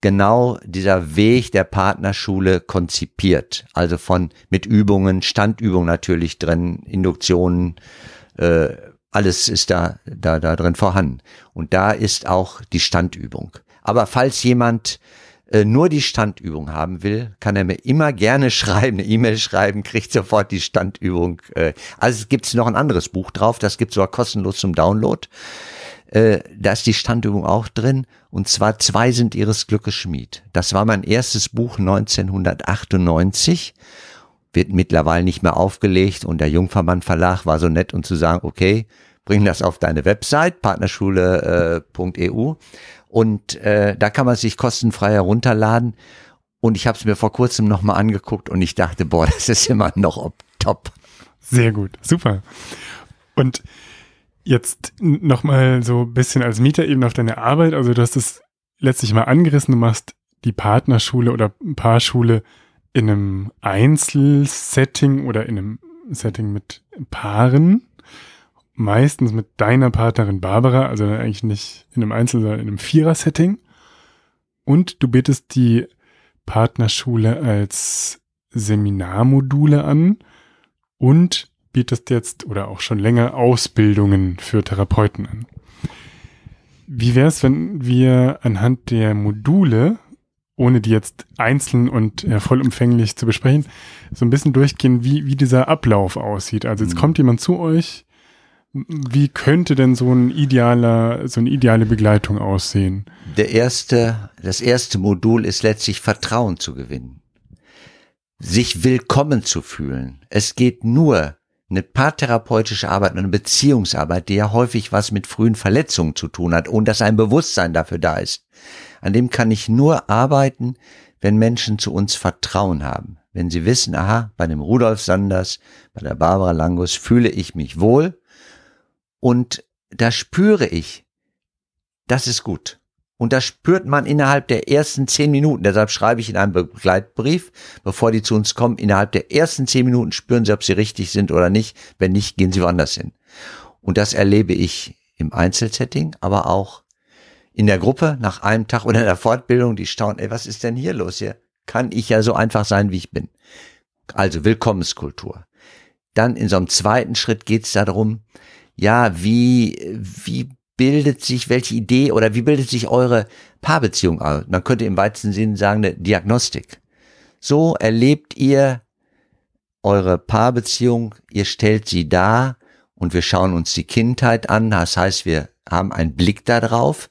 genau dieser Weg der Partnerschule konzipiert. Also von mit Übungen, Standübungen natürlich drin, Induktionen, äh, alles ist da, da, da drin vorhanden. Und da ist auch die Standübung. Aber falls jemand äh, nur die Standübung haben will, kann er mir immer gerne schreiben, eine E-Mail schreiben, kriegt sofort die Standübung. Äh, also es gibt noch ein anderes Buch drauf, das gibt sogar kostenlos zum Download. Äh, da ist die Standübung auch drin und zwar zwei sind ihres Glückes Schmied. Das war mein erstes Buch 1998 wird mittlerweile nicht mehr aufgelegt und der Jungfermann Verlag war so nett und zu sagen, okay, bring das auf deine Website partnerschule.eu und äh, da kann man sich kostenfrei herunterladen. Und ich habe es mir vor kurzem nochmal angeguckt und ich dachte, boah, das ist immer noch top. Sehr gut, super. Und jetzt nochmal so ein bisschen als Mieter eben auf deine Arbeit. Also du hast es letztlich mal angerissen, du machst die Partnerschule oder Paarschule in einem Einzelsetting oder in einem Setting mit Paaren meistens mit deiner Partnerin Barbara, also eigentlich nicht in einem Einzel, sondern in einem Vierer-Setting. Und du bietest die Partnerschule als Seminarmodule an und bietest jetzt oder auch schon länger Ausbildungen für Therapeuten an. Wie wäre es, wenn wir anhand der Module, ohne die jetzt einzeln und ja, vollumfänglich zu besprechen, so ein bisschen durchgehen, wie, wie dieser Ablauf aussieht? Also jetzt mhm. kommt jemand zu euch, wie könnte denn so ein idealer, so eine ideale Begleitung aussehen? Der erste, das erste Modul ist letztlich Vertrauen zu gewinnen. Sich willkommen zu fühlen. Es geht nur eine paartherapeutische Arbeit, eine Beziehungsarbeit, die ja häufig was mit frühen Verletzungen zu tun hat und dass ein Bewusstsein dafür da ist. An dem kann ich nur arbeiten, wenn Menschen zu uns Vertrauen haben. Wenn sie wissen, aha, bei dem Rudolf Sanders, bei der Barbara Langus fühle ich mich wohl und da spüre ich, das ist gut. Und das spürt man innerhalb der ersten zehn Minuten. Deshalb schreibe ich in einem Begleitbrief, bevor die zu uns kommen, innerhalb der ersten zehn Minuten spüren sie, ob sie richtig sind oder nicht. Wenn nicht, gehen sie woanders hin. Und das erlebe ich im Einzelsetting, aber auch in der Gruppe nach einem Tag oder in der Fortbildung, die staunen, ey, was ist denn hier los hier? kann ich ja so einfach sein, wie ich bin. Also Willkommenskultur. Dann in so einem zweiten Schritt geht es darum, ja, wie, wie bildet sich, welche Idee oder wie bildet sich eure Paarbeziehung aus? Man könnte im weitesten Sinne sagen, eine Diagnostik. So erlebt ihr eure Paarbeziehung, ihr stellt sie dar und wir schauen uns die Kindheit an. Das heißt, wir haben einen Blick darauf,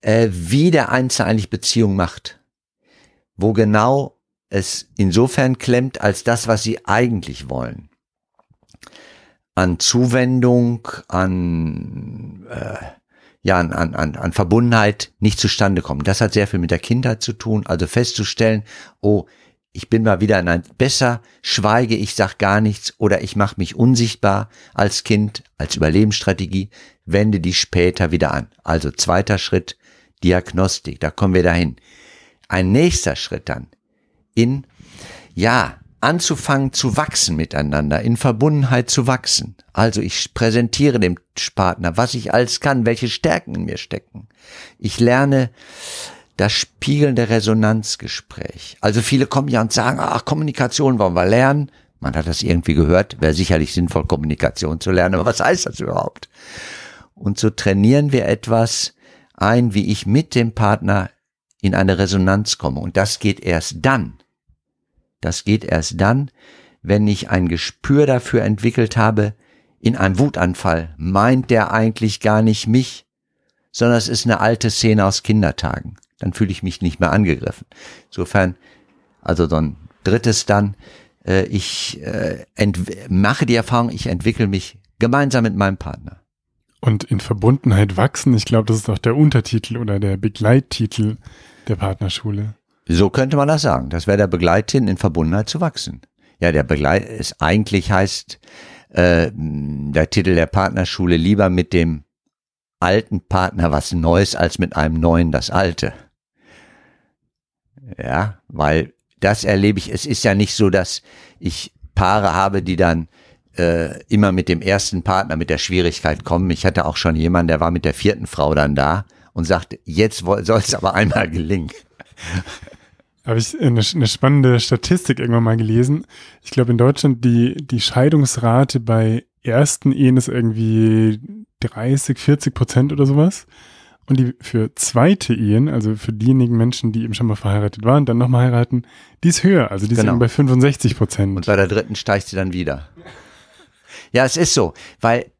äh, wie der Einzelne eigentlich Beziehung macht. Wo genau es insofern klemmt, als das, was sie eigentlich wollen. An Zuwendung, an, äh, ja, an, an, an Verbundenheit nicht zustande kommen. Das hat sehr viel mit der Kindheit zu tun, also festzustellen, oh, ich bin mal wieder in ein besser, schweige, ich sag gar nichts oder ich mache mich unsichtbar als Kind, als Überlebensstrategie, wende die später wieder an. Also zweiter Schritt, Diagnostik, da kommen wir dahin. Ein nächster Schritt dann, in, ja, anzufangen zu wachsen miteinander, in Verbundenheit zu wachsen. Also ich präsentiere dem Partner, was ich alles kann, welche Stärken in mir stecken. Ich lerne das spiegelnde Resonanzgespräch. Also viele kommen ja und sagen, ach, Kommunikation wollen wir lernen. Man hat das irgendwie gehört, wäre sicherlich sinnvoll, Kommunikation zu lernen, aber was heißt das überhaupt? Und so trainieren wir etwas ein, wie ich mit dem Partner in eine Resonanz komme. Und das geht erst dann, das geht erst dann, wenn ich ein Gespür dafür entwickelt habe, in einem Wutanfall meint der eigentlich gar nicht mich, sondern es ist eine alte Szene aus Kindertagen. Dann fühle ich mich nicht mehr angegriffen. Insofern, also so ein drittes dann, äh, ich äh, mache die Erfahrung, ich entwickle mich gemeinsam mit meinem Partner. Und in Verbundenheit wachsen, ich glaube, das ist auch der Untertitel oder der Begleittitel der Partnerschule. So könnte man das sagen. Das wäre der Begleitin in Verbundenheit zu wachsen. Ja, der Begleit es eigentlich heißt äh, der Titel der Partnerschule lieber mit dem alten Partner was Neues als mit einem neuen das Alte. Ja, weil das erlebe ich. Es ist ja nicht so, dass ich Paare habe, die dann äh, immer mit dem ersten Partner mit der Schwierigkeit kommen. Ich hatte auch schon jemanden, der war mit der vierten Frau dann da und sagte, jetzt soll es aber einmal gelingen habe ich eine, eine, spannende Statistik irgendwann mal gelesen. Ich glaube, in Deutschland die, die Scheidungsrate bei ersten Ehen ist irgendwie 30, 40 Prozent oder sowas. Und die für zweite Ehen, also für diejenigen Menschen, die eben schon mal verheiratet waren, dann nochmal heiraten, die ist höher. Also die genau. sind bei 65 Prozent. Und bei der dritten steigt sie dann wieder. Ja, es ist so, weil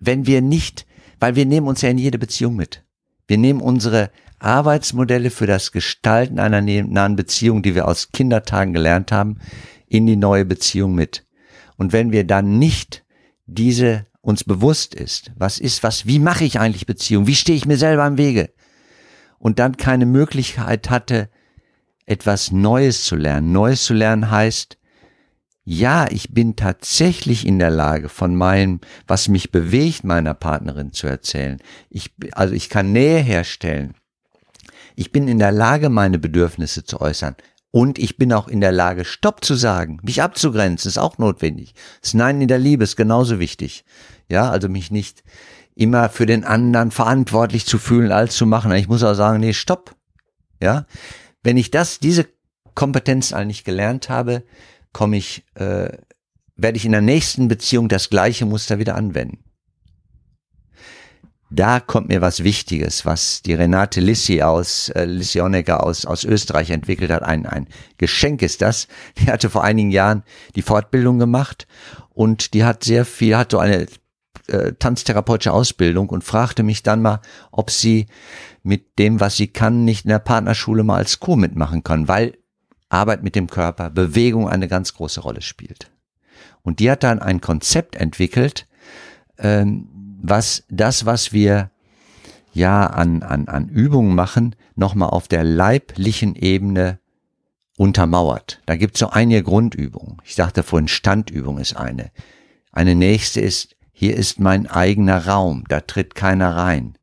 wenn wir nicht, weil wir nehmen uns ja in jede Beziehung mit. Wir nehmen unsere Arbeitsmodelle für das Gestalten einer nahen Beziehung, die wir aus Kindertagen gelernt haben, in die neue Beziehung mit. Und wenn wir dann nicht diese uns bewusst ist, was ist, was, wie mache ich eigentlich Beziehung, wie stehe ich mir selber im Wege und dann keine Möglichkeit hatte, etwas Neues zu lernen. Neues zu lernen heißt, ja, ich bin tatsächlich in der Lage, von meinem, was mich bewegt, meiner Partnerin zu erzählen. Ich, also ich kann Nähe herstellen. Ich bin in der Lage, meine Bedürfnisse zu äußern. Und ich bin auch in der Lage, Stopp zu sagen, mich abzugrenzen, ist auch notwendig. Das Nein in der Liebe ist genauso wichtig. Ja, also mich nicht immer für den anderen verantwortlich zu fühlen, alles zu machen. Ich muss auch sagen, nee, stopp. Ja, wenn ich das, diese Kompetenz eigentlich gelernt habe, komme ich, äh, werde ich in der nächsten Beziehung das gleiche Muster wieder anwenden da kommt mir was Wichtiges, was die Renate Lissi aus äh, Lissi Honecker aus, aus Österreich entwickelt hat. Ein, ein Geschenk ist das. Die hatte vor einigen Jahren die Fortbildung gemacht und die hat sehr viel, hat so eine äh, tanztherapeutische Ausbildung und fragte mich dann mal, ob sie mit dem, was sie kann, nicht in der Partnerschule mal als Co mitmachen kann, weil Arbeit mit dem Körper, Bewegung eine ganz große Rolle spielt. Und die hat dann ein Konzept entwickelt, ähm, was das, was wir ja an, an, an Übungen machen, nochmal auf der leiblichen Ebene untermauert. Da gibt es so einige Grundübungen. Ich sagte vorhin, Standübung ist eine. Eine nächste ist, hier ist mein eigener Raum, da tritt keiner rein.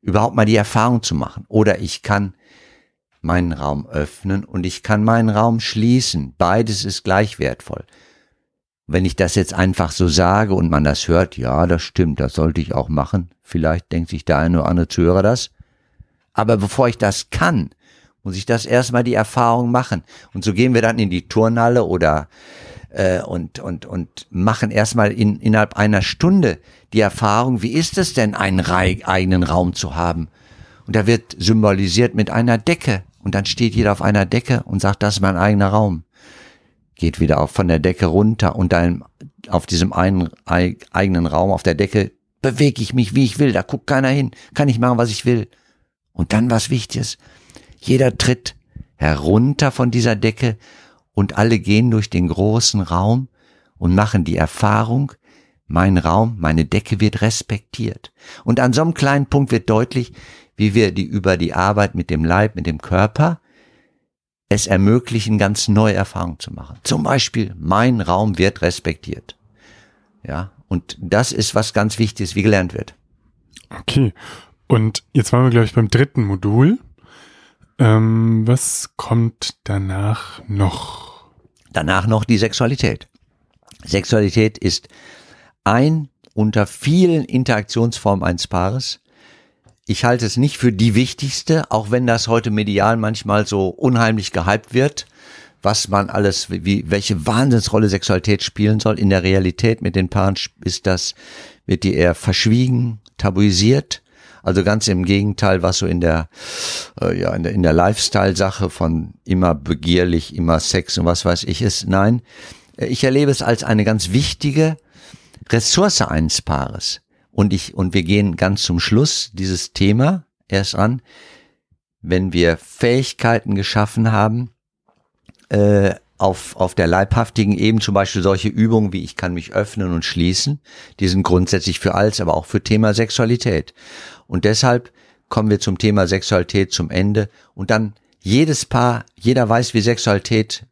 Überhaupt mal die Erfahrung zu machen. Oder ich kann meinen Raum öffnen und ich kann meinen Raum schließen. Beides ist gleich wertvoll. Wenn ich das jetzt einfach so sage und man das hört, ja, das stimmt, das sollte ich auch machen. Vielleicht denkt sich der eine oder andere Zuhörer das. Aber bevor ich das kann, Muss ich das erstmal die Erfahrung machen. Und so gehen wir dann in die Turnhalle oder äh, und, und, und machen erstmal in, innerhalb einer Stunde die Erfahrung, wie ist es denn, einen eigenen Raum zu haben? Und da wird symbolisiert mit einer Decke. Und dann steht jeder auf einer Decke und sagt, das ist mein eigener Raum. Geht wieder auf, von der Decke runter und dann auf diesem einen eigenen Raum auf der Decke bewege ich mich, wie ich will. Da guckt keiner hin. Kann ich machen, was ich will. Und dann was Wichtiges. Jeder tritt herunter von dieser Decke und alle gehen durch den großen Raum und machen die Erfahrung, mein Raum, meine Decke wird respektiert. Und an so einem kleinen Punkt wird deutlich, wie wir die über die Arbeit mit dem Leib, mit dem Körper es ermöglichen, ganz neue Erfahrungen zu machen. Zum Beispiel, mein Raum wird respektiert. Ja, und das ist was ganz Wichtiges, wie gelernt wird. Okay. Und jetzt waren wir, glaube ich, beim dritten Modul. Ähm, was kommt danach noch? Danach noch die Sexualität. Sexualität ist ein unter vielen Interaktionsformen eines Paares. Ich halte es nicht für die wichtigste, auch wenn das heute medial manchmal so unheimlich gehypt wird, was man alles, wie, welche Wahnsinnsrolle Sexualität spielen soll. In der Realität mit den Paaren ist das, wird die eher verschwiegen, tabuisiert also ganz im Gegenteil, was so in der, äh, ja, in der, in der Lifestyle-Sache von immer begierlich, immer Sex und was weiß ich ist. Nein, äh, ich erlebe es als eine ganz wichtige Ressource eines Paares. Und ich, und wir gehen ganz zum Schluss dieses Thema erst an, wenn wir Fähigkeiten geschaffen haben, äh, auf, auf der leibhaftigen Ebene zum Beispiel solche Übungen wie ich kann mich öffnen und schließen, die sind grundsätzlich für alles, aber auch für Thema Sexualität. Und deshalb kommen wir zum Thema Sexualität zum Ende und dann jedes Paar, jeder weiß, wie Sexualität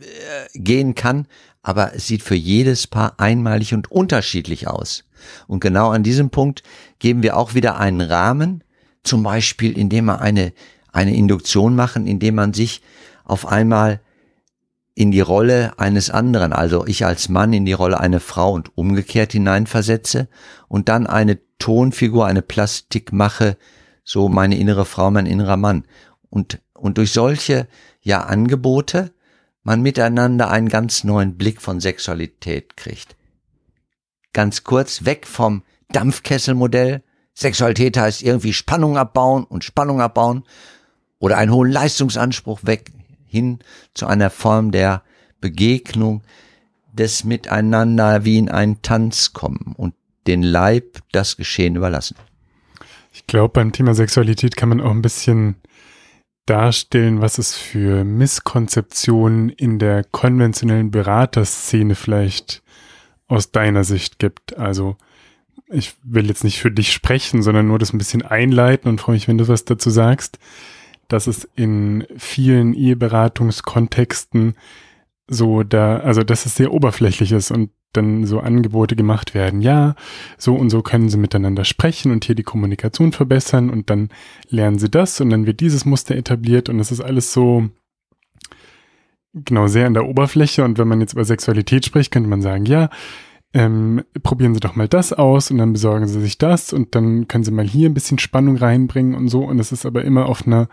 äh, gehen kann, aber es sieht für jedes Paar einmalig und unterschiedlich aus. Und genau an diesem Punkt geben wir auch wieder einen Rahmen, zum Beispiel indem wir eine, eine Induktion machen, indem man sich auf einmal in die Rolle eines anderen, also ich als Mann in die Rolle einer Frau und umgekehrt hineinversetze und dann eine Tonfigur, eine Plastik mache, so meine innere Frau, mein innerer Mann. Und, und durch solche, ja, Angebote man miteinander einen ganz neuen Blick von Sexualität kriegt. Ganz kurz, weg vom Dampfkesselmodell. Sexualität heißt irgendwie Spannung abbauen und Spannung abbauen oder einen hohen Leistungsanspruch weg hin zu einer Form der Begegnung, des Miteinander wie in einen Tanz kommen und den Leib das Geschehen überlassen. Ich glaube, beim Thema Sexualität kann man auch ein bisschen darstellen, was es für Misskonzeptionen in der konventionellen Beraterszene vielleicht aus deiner Sicht gibt. Also ich will jetzt nicht für dich sprechen, sondern nur das ein bisschen einleiten und freue mich, wenn du was dazu sagst dass es in vielen Eheberatungskontexten so da, also dass es sehr oberflächlich ist und dann so Angebote gemacht werden, ja, so und so können sie miteinander sprechen und hier die Kommunikation verbessern und dann lernen sie das und dann wird dieses Muster etabliert und es ist alles so genau sehr an der Oberfläche und wenn man jetzt über Sexualität spricht, könnte man sagen, ja, ähm, probieren Sie doch mal das aus und dann besorgen Sie sich das und dann können Sie mal hier ein bisschen Spannung reinbringen und so. Und es ist aber immer auf einer,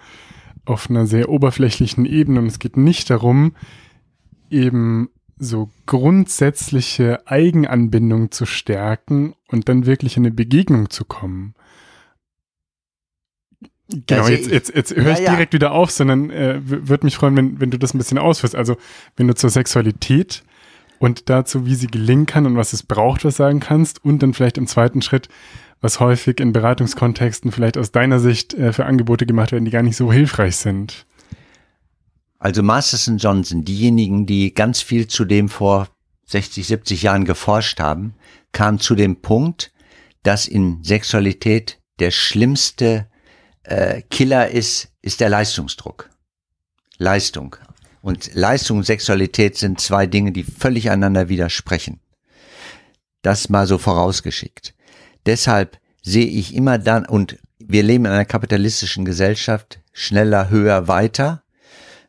auf einer sehr oberflächlichen Ebene und es geht nicht darum, eben so grundsätzliche Eigenanbindung zu stärken und dann wirklich in eine Begegnung zu kommen. Genau, jetzt, jetzt, jetzt höre ich ja, direkt wieder auf, sondern äh, würde mich freuen, wenn, wenn du das ein bisschen ausführst. Also wenn du zur Sexualität und dazu, wie sie gelingen kann und was es braucht, was sagen kannst und dann vielleicht im zweiten Schritt, was häufig in Beratungskontexten vielleicht aus deiner Sicht äh, für Angebote gemacht werden, die gar nicht so hilfreich sind. Also Masterson Johnson, diejenigen, die ganz viel zu dem vor 60, 70 Jahren geforscht haben, kamen zu dem Punkt, dass in Sexualität der schlimmste äh, Killer ist, ist der Leistungsdruck. Leistung. Und Leistung und Sexualität sind zwei Dinge, die völlig einander widersprechen. Das mal so vorausgeschickt. Deshalb sehe ich immer dann, und wir leben in einer kapitalistischen Gesellschaft, schneller, höher, weiter.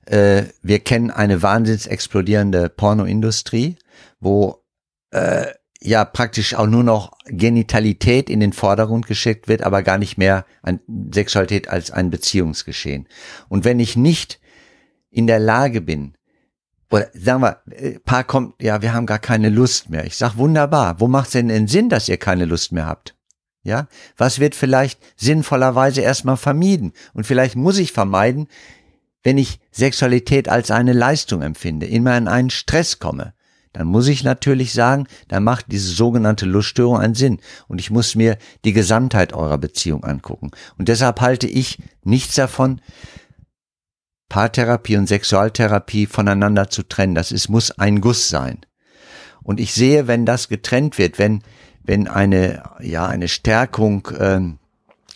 Äh, wir kennen eine wahnsinns explodierende Pornoindustrie, wo äh, ja praktisch auch nur noch Genitalität in den Vordergrund geschickt wird, aber gar nicht mehr an Sexualität als ein Beziehungsgeschehen. Und wenn ich nicht in der Lage bin, oder sagen wir, äh, Paar kommt, ja, wir haben gar keine Lust mehr. Ich sag wunderbar, wo macht es denn den Sinn, dass ihr keine Lust mehr habt? Ja, was wird vielleicht sinnvollerweise erstmal vermieden? Und vielleicht muss ich vermeiden, wenn ich Sexualität als eine Leistung empfinde, immer in einen Stress komme, dann muss ich natürlich sagen, dann macht diese sogenannte Luststörung einen Sinn. Und ich muss mir die Gesamtheit eurer Beziehung angucken. Und deshalb halte ich nichts davon, Paartherapie und Sexualtherapie voneinander zu trennen. Das ist, muss ein Guss sein. Und ich sehe, wenn das getrennt wird, wenn, wenn eine, ja, eine Stärkung, äh,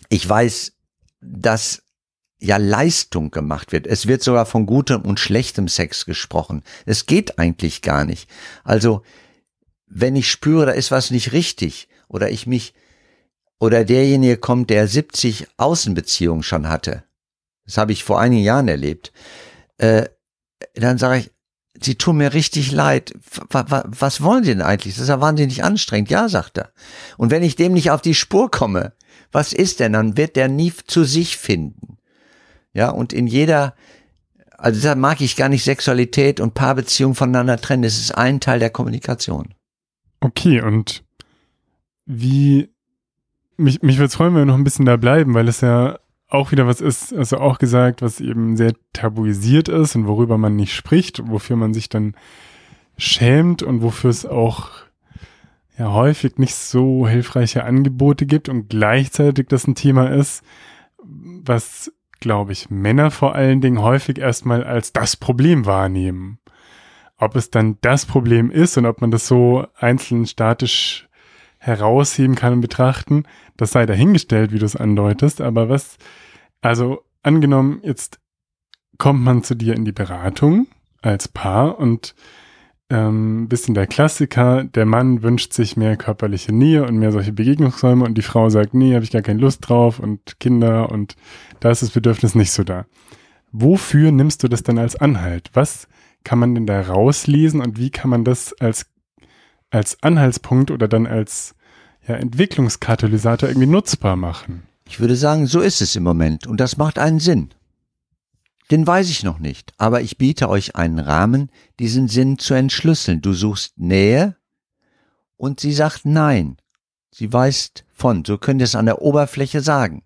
ich weiß, dass ja Leistung gemacht wird. Es wird sogar von gutem und schlechtem Sex gesprochen. Es geht eigentlich gar nicht. Also, wenn ich spüre, da ist was nicht richtig oder ich mich oder derjenige kommt, der 70 Außenbeziehungen schon hatte, das habe ich vor einigen Jahren erlebt, äh, dann sage ich, Sie tun mir richtig leid. Was wollen Sie denn eigentlich? Das ist ja wahnsinnig anstrengend. Ja, sagt er. Und wenn ich dem nicht auf die Spur komme, was ist denn? Dann wird der nie zu sich finden. Ja, und in jeder, also da mag ich gar nicht Sexualität und Paarbeziehung voneinander trennen. Das ist ein Teil der Kommunikation. Okay, und wie, mich, mich würde es freuen, wenn wir noch ein bisschen da bleiben, weil es ja auch wieder was ist, also auch gesagt, was eben sehr tabuisiert ist und worüber man nicht spricht, wofür man sich dann schämt und wofür es auch ja häufig nicht so hilfreiche Angebote gibt und gleichzeitig das ein Thema ist, was glaube ich, Männer vor allen Dingen häufig erstmal als das Problem wahrnehmen. Ob es dann das Problem ist und ob man das so einzeln statisch herausheben kann und betrachten, das sei dahingestellt, wie du es andeutest. Aber was, also angenommen, jetzt kommt man zu dir in die Beratung als Paar und ähm, bisschen der Klassiker, der Mann wünscht sich mehr körperliche Nähe und mehr solche Begegnungsräume und die Frau sagt, nee, habe ich gar keine Lust drauf und Kinder und da ist das Bedürfnis nicht so da. Wofür nimmst du das denn als Anhalt? Was kann man denn da rauslesen und wie kann man das als, als Anhaltspunkt oder dann als ja, Entwicklungskatalysator irgendwie nutzbar machen? Ich würde sagen, so ist es im Moment und das macht einen Sinn. Den weiß ich noch nicht, aber ich biete euch einen Rahmen, diesen Sinn zu entschlüsseln. Du suchst Nähe und sie sagt nein. Sie weist von. So könnt ihr es an der Oberfläche sagen.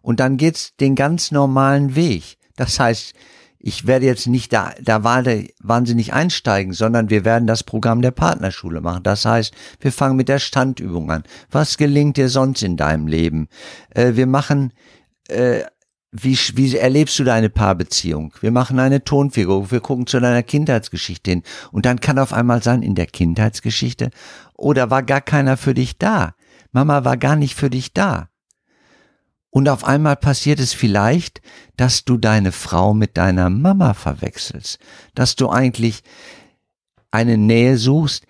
Und dann geht's den ganz normalen Weg. Das heißt, ich werde jetzt nicht da, da wahnsinnig einsteigen, sondern wir werden das Programm der Partnerschule machen. Das heißt, wir fangen mit der Standübung an. Was gelingt dir sonst in deinem Leben? Äh, wir machen äh, wie, wie erlebst du deine Paarbeziehung? Wir machen eine Tonfigur, wir gucken zu deiner Kindheitsgeschichte hin. Und dann kann auf einmal sein, in der Kindheitsgeschichte, oder war gar keiner für dich da? Mama war gar nicht für dich da. Und auf einmal passiert es vielleicht, dass du deine Frau mit deiner Mama verwechselst, dass du eigentlich eine Nähe suchst,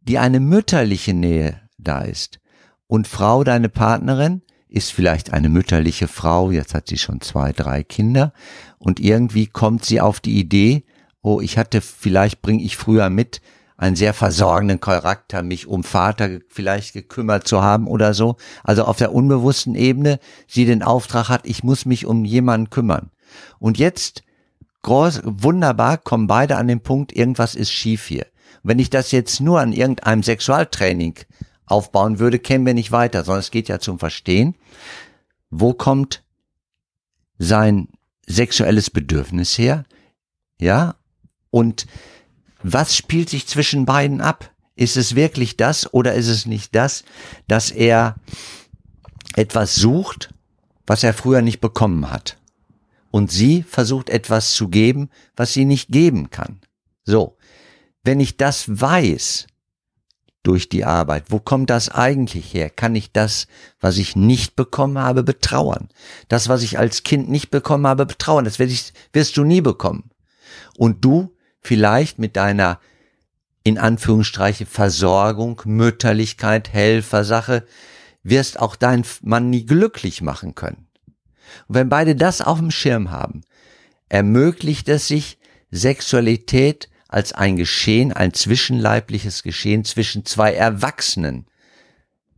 die eine mütterliche Nähe da ist. Und Frau, deine Partnerin, ist vielleicht eine mütterliche Frau, jetzt hat sie schon zwei, drei Kinder und irgendwie kommt sie auf die Idee, oh, ich hatte, vielleicht bringe ich früher mit, einen sehr versorgenden Charakter, mich um Vater vielleicht gekümmert zu haben oder so. Also auf der unbewussten Ebene sie den Auftrag hat, ich muss mich um jemanden kümmern. Und jetzt, groß, wunderbar, kommen beide an den Punkt, irgendwas ist schief hier. Wenn ich das jetzt nur an irgendeinem Sexualtraining aufbauen würde, kämen wir nicht weiter, sondern es geht ja zum Verstehen, wo kommt sein sexuelles Bedürfnis her, ja, und was spielt sich zwischen beiden ab? Ist es wirklich das oder ist es nicht das, dass er etwas sucht, was er früher nicht bekommen hat? Und sie versucht etwas zu geben, was sie nicht geben kann. So. Wenn ich das weiß, durch die Arbeit. Wo kommt das eigentlich her? Kann ich das, was ich nicht bekommen habe, betrauern? Das, was ich als Kind nicht bekommen habe, betrauern. Das wirst du nie bekommen. Und du vielleicht mit deiner in Anführungsstreiche Versorgung, Mütterlichkeit, Helfersache, wirst auch deinen Mann nie glücklich machen können. Und wenn beide das auf dem Schirm haben, ermöglicht es sich, Sexualität als ein Geschehen, ein zwischenleibliches Geschehen zwischen zwei Erwachsenen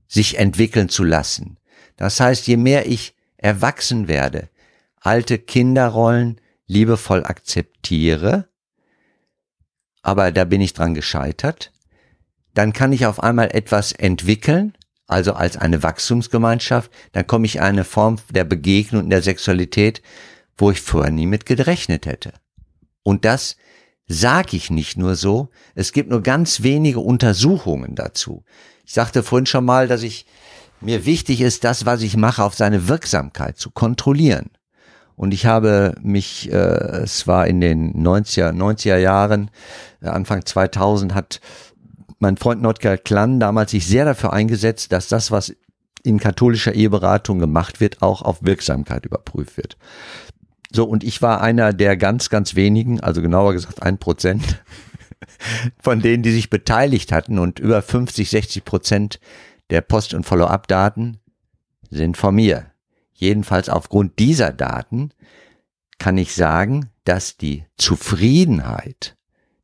sich entwickeln zu lassen. Das heißt, je mehr ich erwachsen werde, alte Kinderrollen liebevoll akzeptiere, aber da bin ich dran gescheitert, dann kann ich auf einmal etwas entwickeln, also als eine Wachstumsgemeinschaft, dann komme ich in eine Form der Begegnung in der Sexualität, wo ich vorher nie mit gerechnet hätte. Und das sage ich nicht nur so, es gibt nur ganz wenige Untersuchungen dazu. Ich sagte vorhin schon mal, dass ich mir wichtig ist, das, was ich mache, auf seine Wirksamkeit zu kontrollieren. Und ich habe mich, äh, es war in den 90er, 90er Jahren, äh, Anfang 2000 hat mein Freund Notker Klan damals sich sehr dafür eingesetzt, dass das, was in katholischer Eheberatung gemacht wird, auch auf Wirksamkeit überprüft wird. So, und ich war einer der ganz, ganz wenigen, also genauer gesagt ein Prozent, von denen, die sich beteiligt hatten und über 50, 60 Prozent der Post- und Follow-up-Daten sind von mir. Jedenfalls aufgrund dieser Daten kann ich sagen, dass die Zufriedenheit,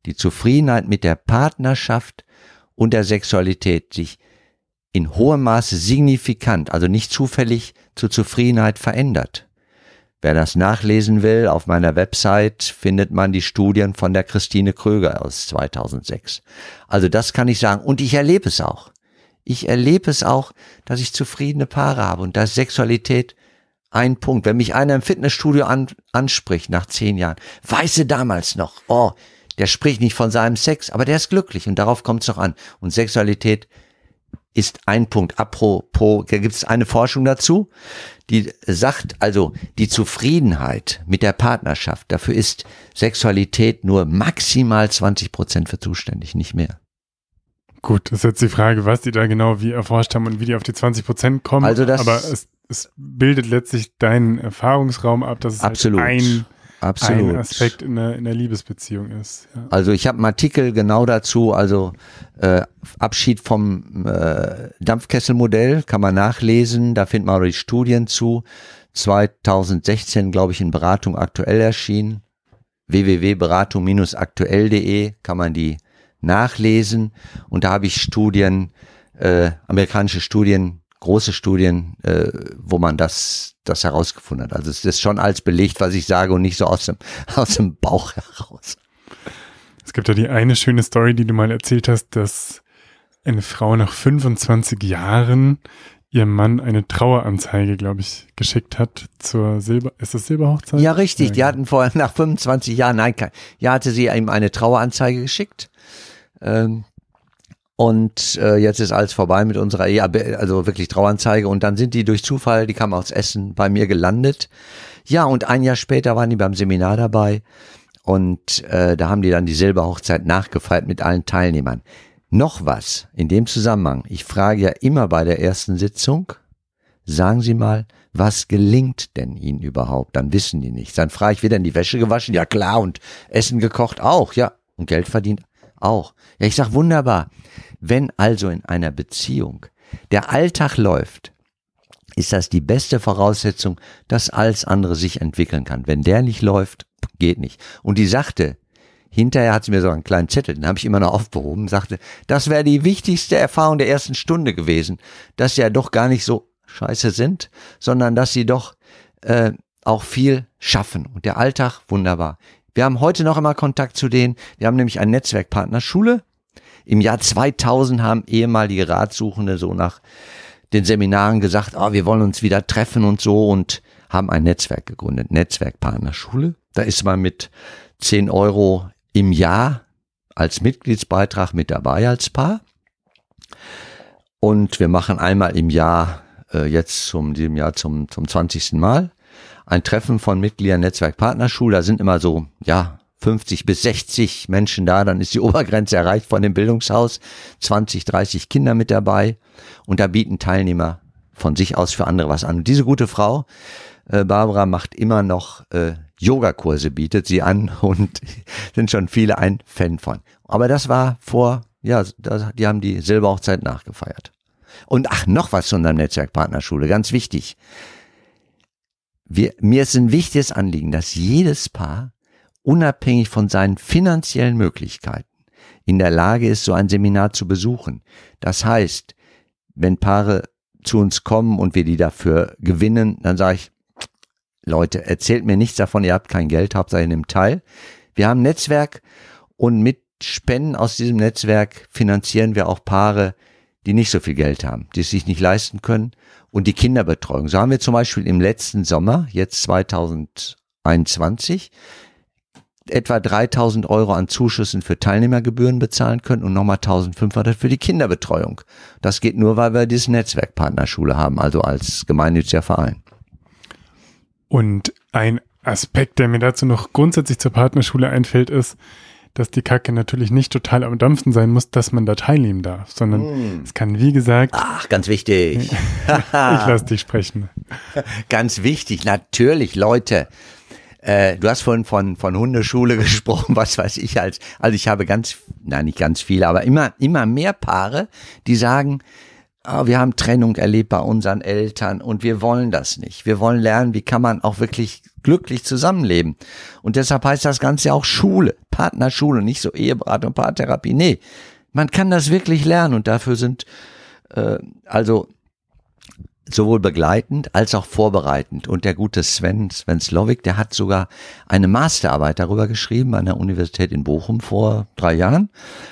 die Zufriedenheit mit der Partnerschaft und der Sexualität sich in hohem Maße signifikant, also nicht zufällig zur Zufriedenheit verändert. Wer das nachlesen will, auf meiner Website findet man die Studien von der Christine Kröger aus 2006. Also das kann ich sagen. Und ich erlebe es auch. Ich erlebe es auch, dass ich zufriedene Paare habe und da ist Sexualität ein Punkt. Wenn mich einer im Fitnessstudio an, anspricht nach zehn Jahren, weiß er damals noch, oh, der spricht nicht von seinem Sex, aber der ist glücklich und darauf kommt es doch an. Und Sexualität ist ein Punkt. Apropos, da gibt es eine Forschung dazu, die sagt, also die Zufriedenheit mit der Partnerschaft, dafür ist Sexualität nur maximal 20 Prozent für zuständig, nicht mehr. Gut, das ist jetzt die Frage, was die da genau wie erforscht haben und wie die auf die 20 Prozent kommen. Also das, aber es, es bildet letztlich deinen Erfahrungsraum ab, dass es halt absolut. Halt ein Absolut. ein Aspekt in der, in der Liebesbeziehung ist. Ja. Also ich habe einen Artikel genau dazu, also äh, Abschied vom äh, Dampfkesselmodell kann man nachlesen, da findet man auch die Studien zu. 2016, glaube ich, in Beratung aktuell erschienen. www.beratung-aktuell.de kann man die nachlesen und da habe ich Studien, äh, amerikanische Studien große Studien, äh, wo man das, das herausgefunden hat. Also es ist schon als belegt, was ich sage und nicht so aus dem, aus dem Bauch heraus. Es gibt ja die eine schöne Story, die du mal erzählt hast, dass eine Frau nach 25 Jahren ihrem Mann eine Traueranzeige, glaube ich, geschickt hat zur Silber, ist das Silberhochzeit? Ja, richtig. Ja, die hatten vorher nach 25 Jahren, nein, ja, hatte sie ihm eine Traueranzeige geschickt. Ähm, und äh, jetzt ist alles vorbei mit unserer Ehe, also wirklich Trauanzeige. Und dann sind die durch Zufall, die kamen aus Essen, bei mir gelandet. Ja, und ein Jahr später waren die beim Seminar dabei. Und äh, da haben die dann die Silberhochzeit nachgefeiert mit allen Teilnehmern. Noch was in dem Zusammenhang. Ich frage ja immer bei der ersten Sitzung, sagen Sie mal, was gelingt denn Ihnen überhaupt? Dann wissen die nicht. Dann frage ich, wieder in die Wäsche gewaschen? Ja klar. Und Essen gekocht? Auch. Ja. Und Geld verdient? Auch. Ja, ich sag wunderbar. Wenn also in einer Beziehung der Alltag läuft, ist das die beste Voraussetzung, dass alles andere sich entwickeln kann. Wenn der nicht läuft, geht nicht. Und die sagte, hinterher hat sie mir so einen kleinen Zettel, den habe ich immer noch aufbehoben, sagte, das wäre die wichtigste Erfahrung der ersten Stunde gewesen, dass sie ja doch gar nicht so scheiße sind, sondern dass sie doch äh, auch viel schaffen. Und der Alltag, wunderbar. Wir haben heute noch immer Kontakt zu denen. Wir haben nämlich einen Netzwerkpartner Schule. Im Jahr 2000 haben ehemalige Ratsuchende so nach den Seminaren gesagt, oh, wir wollen uns wieder treffen und so und haben ein Netzwerk gegründet, Netzwerkpartner Schule. Da ist man mit 10 Euro im Jahr als Mitgliedsbeitrag mit dabei als Paar. Und wir machen einmal im Jahr, äh, jetzt zum diesem Jahr zum, zum 20. Mal, ein Treffen von Mitgliedern Netzwerk Partnerschule. Da sind immer so, ja, 50 bis 60 Menschen da, dann ist die Obergrenze erreicht von dem Bildungshaus, 20, 30 Kinder mit dabei und da bieten Teilnehmer von sich aus für andere was an. Und diese gute Frau, äh, Barbara, macht immer noch äh, Yogakurse, bietet sie an und sind schon viele ein Fan von. Aber das war vor, ja, das, die haben die Silberhochzeit nachgefeiert. Und ach, noch was zu unserem Netzwerkpartnerschule, ganz wichtig wir, mir ist ein wichtiges Anliegen, dass jedes Paar unabhängig von seinen finanziellen Möglichkeiten in der Lage ist, so ein Seminar zu besuchen. Das heißt, wenn Paare zu uns kommen und wir die dafür gewinnen, dann sage ich, Leute, erzählt mir nichts davon, ihr habt kein Geld, Hauptsache in dem Teil. Wir haben ein Netzwerk und mit Spenden aus diesem Netzwerk finanzieren wir auch Paare, die nicht so viel Geld haben, die es sich nicht leisten können und die Kinderbetreuung. So haben wir zum Beispiel im letzten Sommer, jetzt 2021, etwa 3000 Euro an Zuschüssen für Teilnehmergebühren bezahlen können und nochmal 1500 für die Kinderbetreuung. Das geht nur, weil wir diese Netzwerkpartnerschule haben, also als gemeinnütziger Verein. Und ein Aspekt, der mir dazu noch grundsätzlich zur Partnerschule einfällt, ist, dass die Kacke natürlich nicht total am Dampfen sein muss, dass man da teilnehmen darf, sondern mm. es kann, wie gesagt. Ach, ganz wichtig. ich lasse dich sprechen. Ganz wichtig, natürlich, Leute. Äh, du hast vorhin von, von Hundeschule gesprochen, was weiß ich als, also ich habe ganz, nein, nicht ganz viele, aber immer, immer mehr Paare, die sagen, oh, wir haben Trennung erlebt bei unseren Eltern und wir wollen das nicht. Wir wollen lernen, wie kann man auch wirklich glücklich zusammenleben. Und deshalb heißt das Ganze auch Schule, Partnerschule, nicht so Eheberatung, Paartherapie. Nee, man kann das wirklich lernen und dafür sind äh, also sowohl begleitend als auch vorbereitend. Und der gute Sven, Sven Slowik, der hat sogar eine Masterarbeit darüber geschrieben an der Universität in Bochum vor drei Jahren,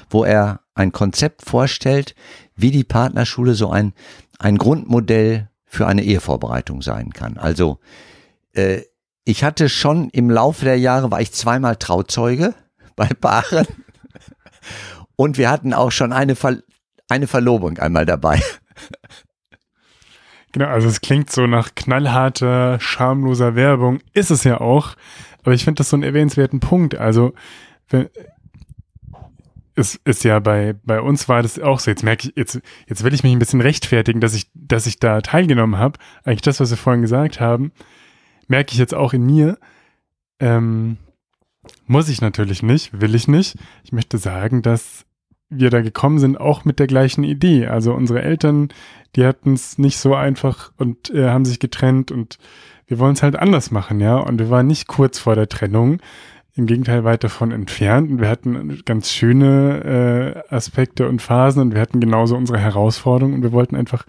wo er ein Konzept vorstellt, wie die Partnerschule so ein, ein Grundmodell für eine Ehevorbereitung sein kann. Also äh, ich hatte schon im Laufe der Jahre, war ich zweimal Trauzeuge bei Paaren und wir hatten auch schon eine, Ver eine Verlobung einmal dabei. Genau, also es klingt so nach knallharter, schamloser Werbung. Ist es ja auch. Aber ich finde das so einen erwähnenswerten Punkt. Also, wenn, es ist ja bei, bei uns war das auch so. Jetzt merke ich, jetzt, jetzt will ich mich ein bisschen rechtfertigen, dass ich, dass ich da teilgenommen habe. Eigentlich das, was wir vorhin gesagt haben, merke ich jetzt auch in mir. Ähm, muss ich natürlich nicht, will ich nicht. Ich möchte sagen, dass wir da gekommen sind, auch mit der gleichen Idee. Also unsere Eltern, die hatten es nicht so einfach und äh, haben sich getrennt und wir wollen es halt anders machen, ja. Und wir waren nicht kurz vor der Trennung, im Gegenteil weit davon entfernt und wir hatten ganz schöne äh, Aspekte und Phasen und wir hatten genauso unsere Herausforderungen und wir wollten einfach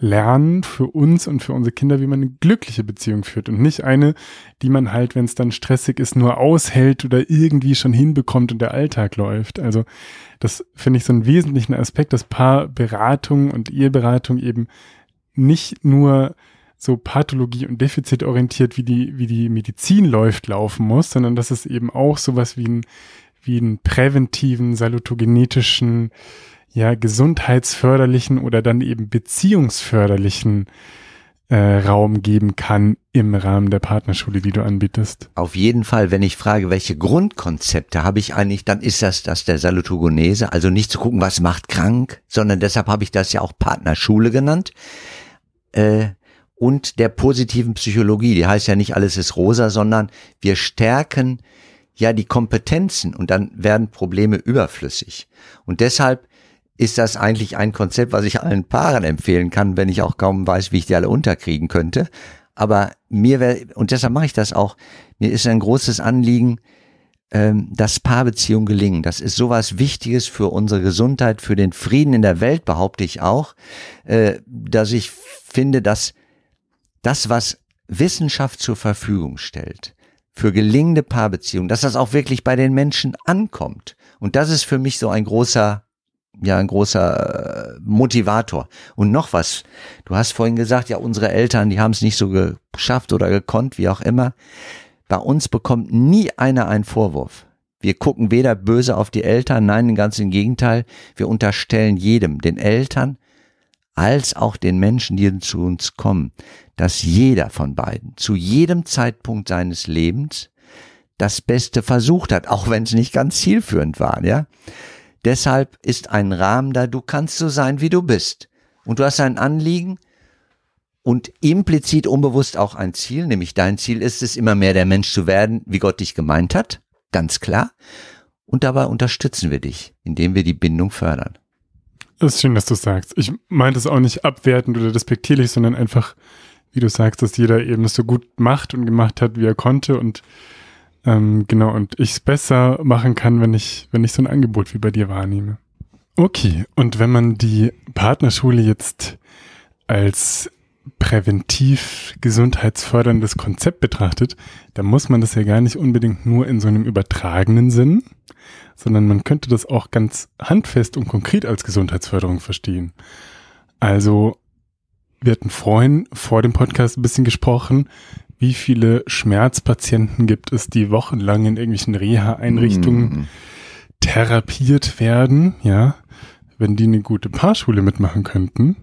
lernen für uns und für unsere Kinder, wie man eine glückliche Beziehung führt und nicht eine, die man halt, wenn es dann stressig ist, nur aushält oder irgendwie schon hinbekommt und der Alltag läuft. Also das finde ich so einen wesentlichen Aspekt, dass Paarberatung und Eheberatung eben nicht nur so Pathologie und defizitorientiert, wie die, wie die Medizin läuft, laufen muss, sondern dass es eben auch sowas wie einen, wie einen präventiven, salutogenetischen ja gesundheitsförderlichen oder dann eben beziehungsförderlichen äh, Raum geben kann im Rahmen der Partnerschule, die du anbietest. Auf jeden Fall, wenn ich frage, welche Grundkonzepte habe ich eigentlich, dann ist das das der Salutogenese, also nicht zu gucken, was macht krank, sondern deshalb habe ich das ja auch Partnerschule genannt. Äh, und der positiven Psychologie, die heißt ja nicht alles ist rosa, sondern wir stärken ja die Kompetenzen und dann werden Probleme überflüssig. Und deshalb ist das eigentlich ein Konzept, was ich allen Paaren empfehlen kann, wenn ich auch kaum weiß, wie ich die alle unterkriegen könnte. Aber mir wäre, und deshalb mache ich das auch, mir ist ein großes Anliegen, ähm, dass Paarbeziehungen gelingen. Das ist sowas Wichtiges für unsere Gesundheit, für den Frieden in der Welt, behaupte ich auch, äh, dass ich finde, dass das, was Wissenschaft zur Verfügung stellt, für gelingende Paarbeziehungen, dass das auch wirklich bei den Menschen ankommt. Und das ist für mich so ein großer ja ein großer äh, Motivator. Und noch was, du hast vorhin gesagt, ja, unsere Eltern, die haben es nicht so geschafft oder gekonnt, wie auch immer. Bei uns bekommt nie einer einen Vorwurf. Wir gucken weder böse auf die Eltern, nein, ganz im Gegenteil. Wir unterstellen jedem, den Eltern als auch den Menschen, die zu uns kommen, dass jeder von beiden zu jedem Zeitpunkt seines Lebens das Beste versucht hat, auch wenn es nicht ganz zielführend war, ja. Deshalb ist ein Rahmen da, du kannst so sein, wie du bist. Und du hast ein Anliegen und implizit unbewusst auch ein Ziel, nämlich dein Ziel ist es, immer mehr der Mensch zu werden, wie Gott dich gemeint hat, ganz klar. Und dabei unterstützen wir dich, indem wir die Bindung fördern. Das ist schön, dass du sagst. Ich meinte es auch nicht abwertend oder despektierlich, sondern einfach, wie du sagst, dass jeder eben es so gut macht und gemacht hat, wie er konnte und Ähm, genau, und ich es besser machen kann, wenn ich, wenn ich so ein Angebot wie bei dir wahrnehme. Okay, und wenn man die Partnerschule jetzt als präventiv gesundheitsförderndes Konzept betrachtet, dann muss man das ja gar nicht unbedingt nur in so einem übertragenen Sinn, sondern man könnte das auch ganz handfest und konkret als Gesundheitsförderung verstehen. Also, wir hatten vorhin vor dem Podcast ein bisschen gesprochen, wie viele Schmerzpatienten gibt es, die wochenlang in irgendwelchen Reha-Einrichtungen mm. therapiert werden, ja. Wenn die eine gute Paarschule mitmachen könnten,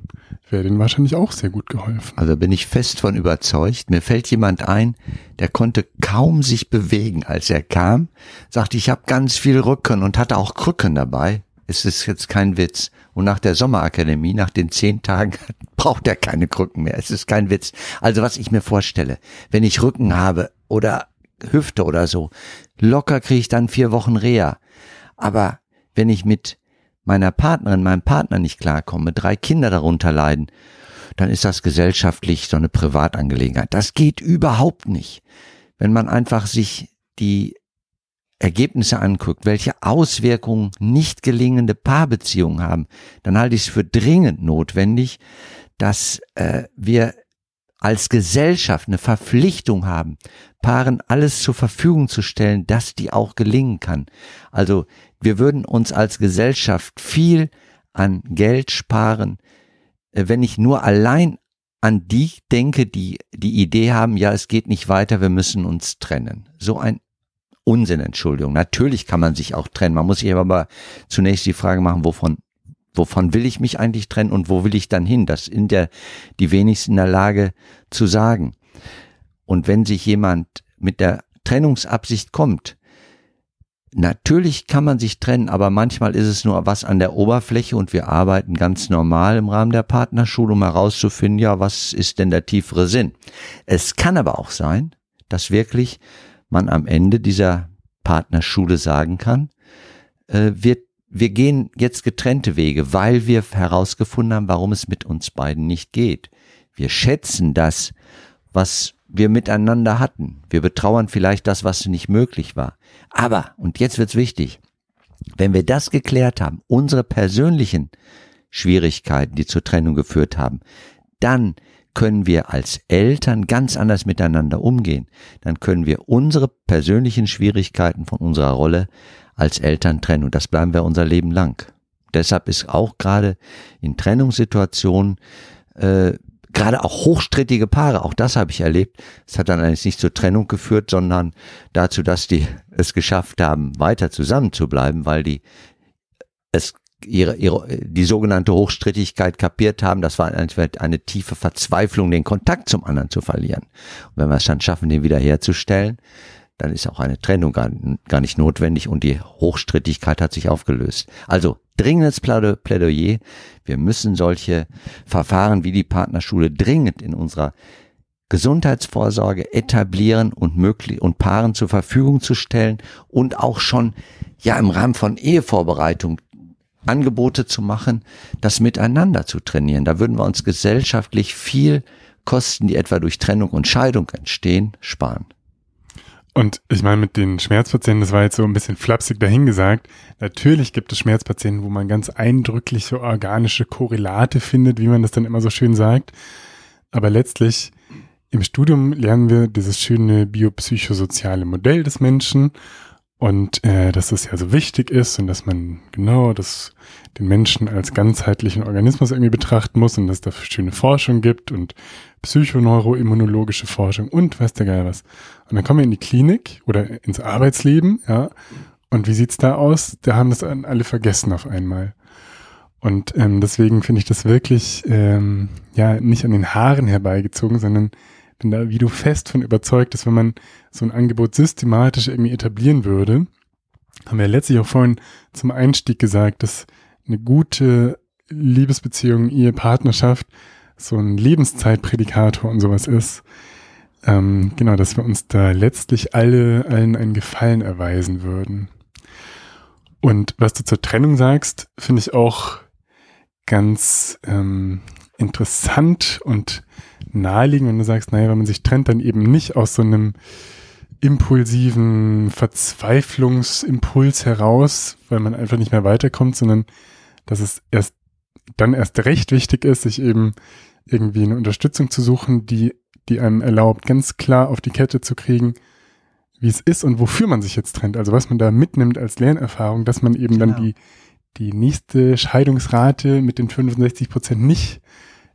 wäre denen wahrscheinlich auch sehr gut geholfen. Also bin ich fest von überzeugt. Mir fällt jemand ein, der konnte kaum sich bewegen, als er kam, sagte, ich habe ganz viel Rücken und hatte auch Krücken dabei. Es ist jetzt kein Witz. Und nach der Sommerakademie, nach den zehn Tagen, braucht er keine Krücken mehr. Es ist kein Witz. Also was ich mir vorstelle, wenn ich Rücken habe oder Hüfte oder so, locker kriege ich dann vier Wochen Reha. Aber wenn ich mit meiner Partnerin, meinem Partner nicht klarkomme, drei Kinder darunter leiden, dann ist das gesellschaftlich so eine Privatangelegenheit. Das geht überhaupt nicht. Wenn man einfach sich die Ergebnisse anguckt, welche Auswirkungen nicht gelingende Paarbeziehungen haben, dann halte ich es für dringend notwendig, dass äh, wir als Gesellschaft eine Verpflichtung haben, Paaren alles zur Verfügung zu stellen, dass die auch gelingen kann. Also wir würden uns als Gesellschaft viel an Geld sparen, äh, wenn ich nur allein an die denke, die die Idee haben, ja, es geht nicht weiter, wir müssen uns trennen. So ein Unsinn, Entschuldigung. Natürlich kann man sich auch trennen. Man muss sich aber zunächst die Frage machen, wovon wovon will ich mich eigentlich trennen und wo will ich dann hin? Das sind ja die wenigsten in der Lage zu sagen. Und wenn sich jemand mit der Trennungsabsicht kommt, natürlich kann man sich trennen, aber manchmal ist es nur was an der Oberfläche und wir arbeiten ganz normal im Rahmen der Partnerschule, um herauszufinden, ja, was ist denn der tiefere Sinn? Es kann aber auch sein, dass wirklich man am Ende dieser Partnerschule sagen kann, äh, wir wir gehen jetzt getrennte Wege, weil wir herausgefunden haben, warum es mit uns beiden nicht geht. Wir schätzen das, was wir miteinander hatten. Wir betrauern vielleicht das, was nicht möglich war. Aber, und jetzt wird's wichtig, wenn wir das geklärt haben, unsere persönlichen Schwierigkeiten, die zur Trennung geführt haben, dann können wir als Eltern ganz anders miteinander umgehen. Dann können wir unsere persönlichen Schwierigkeiten von unserer Rolle als Eltern trennen. Und das bleiben wir unser Leben lang. Deshalb ist auch gerade in Trennungssituationen äh, gerade auch hochstrittige Paare, auch das habe ich erlebt. Es hat dann eigentlich nicht zur Trennung geführt, sondern dazu, dass die es geschafft haben, weiter zusammen zu bleiben, weil die es ihre, ihre, die sogenannte Hochstrittigkeit kapiert haben. Das war eine, tiefe Verzweiflung, den Kontakt zum anderen zu verlieren. Und wenn wir es dann schaffen, den wiederherzustellen, dann ist auch eine Trennung gar, gar nicht notwendig und die Hochstrittigkeit hat sich aufgelöst. Also dringendes Plädoyer. Wir müssen solche Verfahren wie die Partnerschule dringend in unserer Gesundheitsvorsorge etablieren und möglich und Paaren zur Verfügung zu stellen und auch schon ja im Rahmen von Ehevorbereitung Angebote zu machen, das miteinander zu trainieren. Da würden wir uns gesellschaftlich viel Kosten, die etwa durch Trennung und Scheidung entstehen, sparen. Und ich meine, mit den Schmerzpatienten, das war jetzt so ein bisschen flapsig dahingesagt. Natürlich gibt es Schmerzpatienten, wo man ganz eindrückliche organische Korrelate findet, wie man das dann immer so schön sagt. Aber letztlich im Studium lernen wir dieses schöne biopsychosoziale Modell des Menschen und äh, dass das ja so wichtig ist und dass man genau das den Menschen als ganzheitlichen Organismus irgendwie betrachten muss und dass es da schöne Forschung gibt und psychoneuroimmunologische Forschung und weiß der Geil was. Und dann kommen wir in die Klinik oder ins Arbeitsleben, ja. Und wie sieht's da aus? Da haben das alle vergessen auf einmal. Und ähm, deswegen finde ich das wirklich ähm, ja nicht an den Haaren herbeigezogen, sondern bin da wie du fest von überzeugt, dass wenn man so ein Angebot systematisch irgendwie etablieren würde, haben wir letztlich auch vorhin zum Einstieg gesagt, dass eine gute Liebesbeziehung, Ehepartnerschaft so ein Lebenszeitprädikator und sowas ist. Ähm, genau, dass wir uns da letztlich alle allen einen Gefallen erweisen würden. Und was du zur Trennung sagst, finde ich auch ganz ähm, interessant und naheliegend, wenn du sagst, naja, wenn man sich trennt, dann eben nicht aus so einem impulsiven Verzweiflungsimpuls heraus, weil man einfach nicht mehr weiterkommt, sondern dass es erst dann erst recht wichtig ist, sich eben irgendwie eine Unterstützung zu suchen, die, die einem erlaubt, ganz klar auf die Kette zu kriegen, wie es ist und wofür man sich jetzt trennt. Also was man da mitnimmt als Lernerfahrung, dass man eben genau. dann die, die nächste Scheidungsrate mit den 65 Prozent nicht,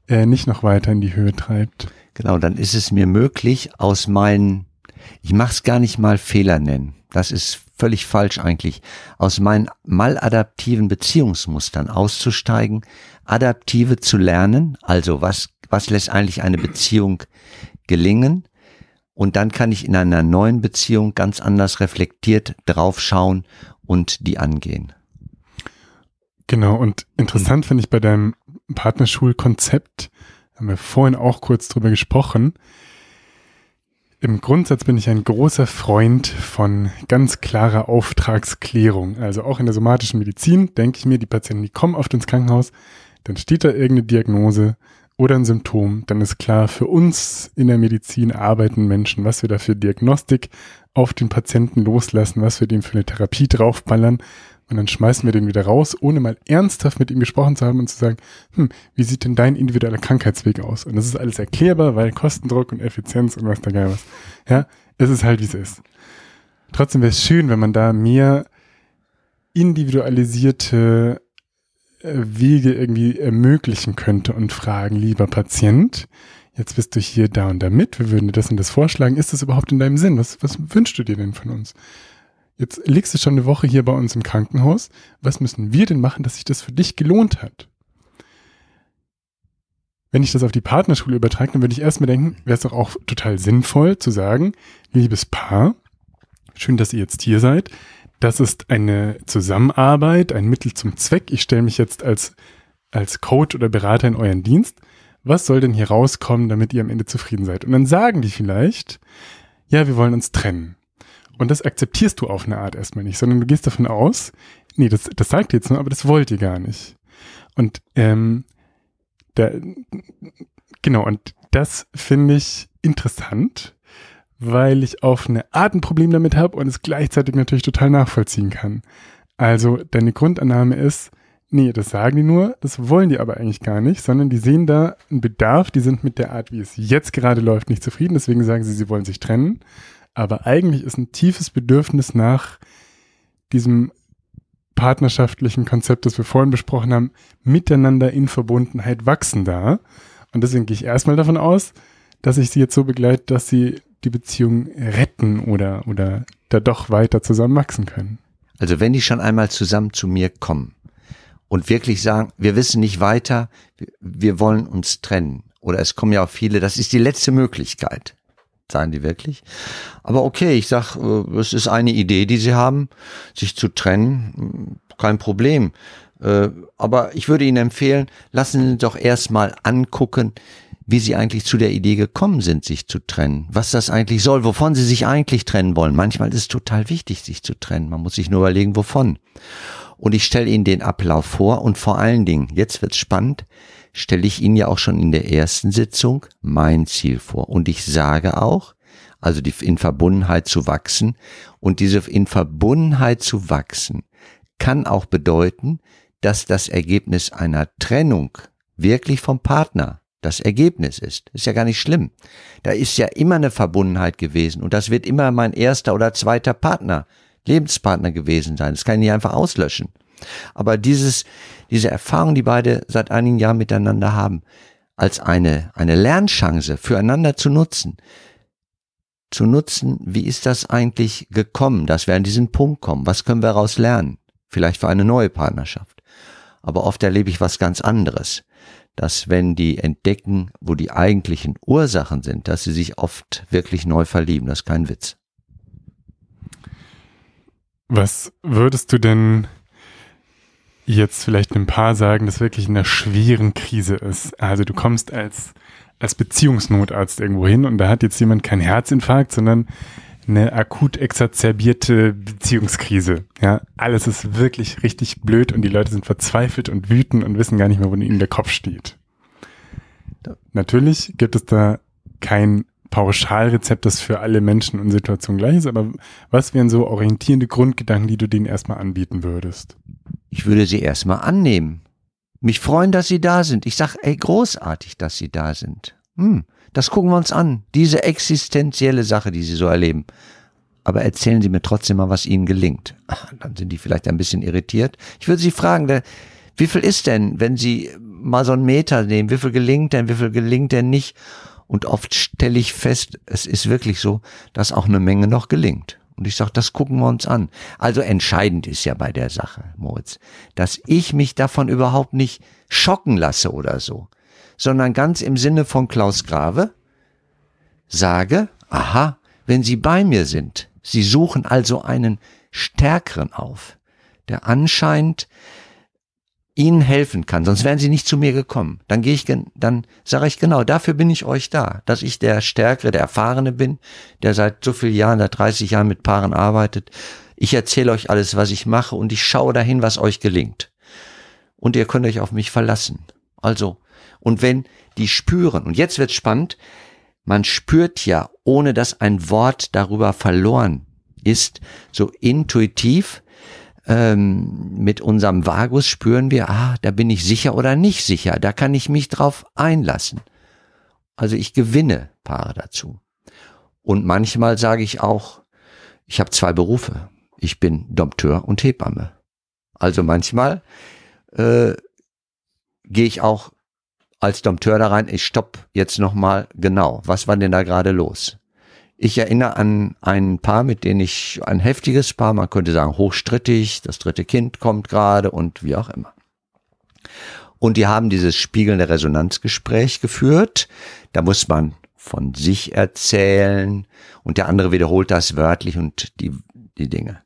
äh, nicht noch weiter in die Höhe treibt. Genau, dann ist es mir möglich, aus meinen ich mach's gar nicht mal Fehler nennen. Das ist völlig falsch eigentlich. Aus meinen maladaptiven Beziehungsmustern auszusteigen, adaptive zu lernen, also was, was lässt eigentlich eine Beziehung gelingen? Und dann kann ich in einer neuen Beziehung ganz anders reflektiert draufschauen und die angehen. Genau, und interessant finde ich bei deinem Partnerschulkonzept, haben wir vorhin auch kurz drüber gesprochen, im Grundsatz bin ich ein großer Freund von ganz klarer Auftragsklärung. Also auch in der somatischen Medizin denke ich mir, die Patienten, die kommen oft ins Krankenhaus, dann steht da irgendeine Diagnose oder ein Symptom, dann ist klar, für uns in der Medizin arbeiten Menschen, was wir da für Diagnostik auf den Patienten loslassen, was wir dem für eine Therapie draufballern, und dann schmeißen wir den wieder raus, ohne mal ernsthaft mit ihm gesprochen zu haben und zu sagen, hm, wie sieht denn dein individueller Krankheitsweg aus? Und das ist alles erklärbar, weil Kostendruck und Effizienz und was da geil was. Ja, es ist halt, wie es ist. Trotzdem wäre es schön, wenn man da mehr individualisierte Wege irgendwie ermöglichen könnte und fragen, lieber Patient, jetzt bist du hier da und da mit, wir würden dir das und das vorschlagen, ist das überhaupt in deinem Sinn? Was, was wünschst du dir denn von uns? Jetzt liegst du schon eine Woche hier bei uns im Krankenhaus. Was müssen wir denn machen, dass sich das für dich gelohnt hat? Wenn ich das auf die Partnerschule übertrage, dann würde ich erstmal denken, wäre es doch auch total sinnvoll zu sagen, liebes Paar, schön, dass ihr jetzt hier seid. Das ist eine Zusammenarbeit, ein Mittel zum Zweck. Ich stelle mich jetzt als, als Coach oder Berater in euren Dienst. Was soll denn hier rauskommen, damit ihr am Ende zufrieden seid? Und dann sagen die vielleicht, ja, wir wollen uns trennen. Und das akzeptierst du auf eine Art erstmal nicht, sondern du gehst davon aus, nee, das, das sagt ihr jetzt nur, aber das wollt ihr gar nicht. Und ähm, da, genau, und das finde ich interessant, weil ich auf eine Art ein Problem damit habe und es gleichzeitig natürlich total nachvollziehen kann. Also deine Grundannahme ist, nee, das sagen die nur, das wollen die aber eigentlich gar nicht, sondern die sehen da einen Bedarf, die sind mit der Art, wie es jetzt gerade läuft, nicht zufrieden, deswegen sagen sie, sie wollen sich trennen. Aber eigentlich ist ein tiefes Bedürfnis nach diesem partnerschaftlichen Konzept, das wir vorhin besprochen haben, miteinander in Verbundenheit wachsen da. Und deswegen gehe ich erstmal davon aus, dass ich sie jetzt so begleite, dass sie die Beziehung retten oder, oder da doch weiter zusammen wachsen können. Also wenn die schon einmal zusammen zu mir kommen und wirklich sagen, wir wissen nicht weiter, wir wollen uns trennen. Oder es kommen ja auch viele, das ist die letzte Möglichkeit. Sagen die wirklich? Aber okay, ich sag, äh, es ist eine Idee, die sie haben, sich zu trennen, kein Problem. Äh, aber ich würde Ihnen empfehlen, lassen Sie doch erstmal angucken, wie Sie eigentlich zu der Idee gekommen sind, sich zu trennen. Was das eigentlich soll, wovon Sie sich eigentlich trennen wollen. Manchmal ist es total wichtig, sich zu trennen. Man muss sich nur überlegen, wovon. Und ich stelle Ihnen den Ablauf vor und vor allen Dingen, jetzt wird's spannend, stelle ich Ihnen ja auch schon in der ersten Sitzung mein Ziel vor. Und ich sage auch, also die, in Verbundenheit zu wachsen. Und diese in Verbundenheit zu wachsen kann auch bedeuten, dass das Ergebnis einer Trennung wirklich vom Partner das Ergebnis ist. Ist ja gar nicht schlimm. Da ist ja immer eine Verbundenheit gewesen und das wird immer mein erster oder zweiter Partner, Lebenspartner gewesen sein. Das kann ich nicht einfach auslöschen. Aber dieses, diese Erfahrung, die beide seit einigen Jahren miteinander haben, als eine, eine Lernchance füreinander zu nutzen, zu nutzen, wie ist das eigentlich gekommen, dass wir an diesen Punkt kommen? Was können wir daraus lernen? Vielleicht für eine neue Partnerschaft. Aber oft erlebe ich was ganz anderes, dass wenn die entdecken, wo die eigentlichen Ursachen sind, dass sie sich oft wirklich neu verlieben. Das ist kein Witz. Was würdest du denn jetzt vielleicht ein paar sagen, das wirklich in einer schweren Krise ist. Also du kommst als, als Beziehungsnotarzt irgendwo hin und da hat jetzt jemand keinen Herzinfarkt, sondern eine akut exazerbierte Beziehungskrise. Ja, alles ist wirklich richtig blöd und die Leute sind verzweifelt und wütend und wissen gar nicht mehr, wo ihnen der Kopf steht. Natürlich gibt es da kein Pauschalrezept, das für alle Menschen und Situationen gleich ist, aber was wären so orientierende Grundgedanken, die du denen erstmal anbieten würdest? Ich würde sie erstmal annehmen. Mich freuen, dass sie da sind. Ich sag, ey, großartig, dass sie da sind. Hm, das gucken wir uns an. Diese existenzielle Sache, die sie so erleben. Aber erzählen Sie mir trotzdem mal, was Ihnen gelingt. Dann sind die vielleicht ein bisschen irritiert. Ich würde Sie fragen, wie viel ist denn, wenn Sie mal so einen Meter nehmen, wie viel gelingt denn, wie viel gelingt denn nicht? Und oft stelle ich fest, es ist wirklich so, dass auch eine Menge noch gelingt. Und ich sage, das gucken wir uns an. Also entscheidend ist ja bei der Sache, Moritz, dass ich mich davon überhaupt nicht schocken lasse oder so, sondern ganz im Sinne von Klaus Grave sage, aha, wenn Sie bei mir sind, Sie suchen also einen Stärkeren auf, der anscheinend ihnen helfen kann, sonst wären sie nicht zu mir gekommen. Dann gehe ich, dann sage ich genau, dafür bin ich euch da, dass ich der Stärkere, der Erfahrene bin, der seit so vielen Jahren, seit 30 Jahren mit Paaren arbeitet. Ich erzähle euch alles, was ich mache und ich schaue dahin, was euch gelingt. Und ihr könnt euch auf mich verlassen. Also, und wenn die spüren, und jetzt wird's spannend, man spürt ja, ohne dass ein Wort darüber verloren ist, so intuitiv, ähm, mit unserem Vagus spüren wir, ah, da bin ich sicher oder nicht sicher, da kann ich mich drauf einlassen. Also ich gewinne Paare dazu. Und manchmal sage ich auch, ich habe zwei Berufe. Ich bin Dompteur und Hebamme. Also manchmal äh, gehe ich auch als Dompteur da rein, ich stopp jetzt nochmal genau, was war denn da gerade los? Ich erinnere an ein Paar, mit denen ich, ein heftiges Paar, man könnte sagen hochstrittig, das dritte Kind kommt gerade und wie auch immer. Und die haben dieses spiegelnde Resonanzgespräch geführt. Da muss man von sich erzählen und der andere wiederholt das wörtlich und die, die Dinge.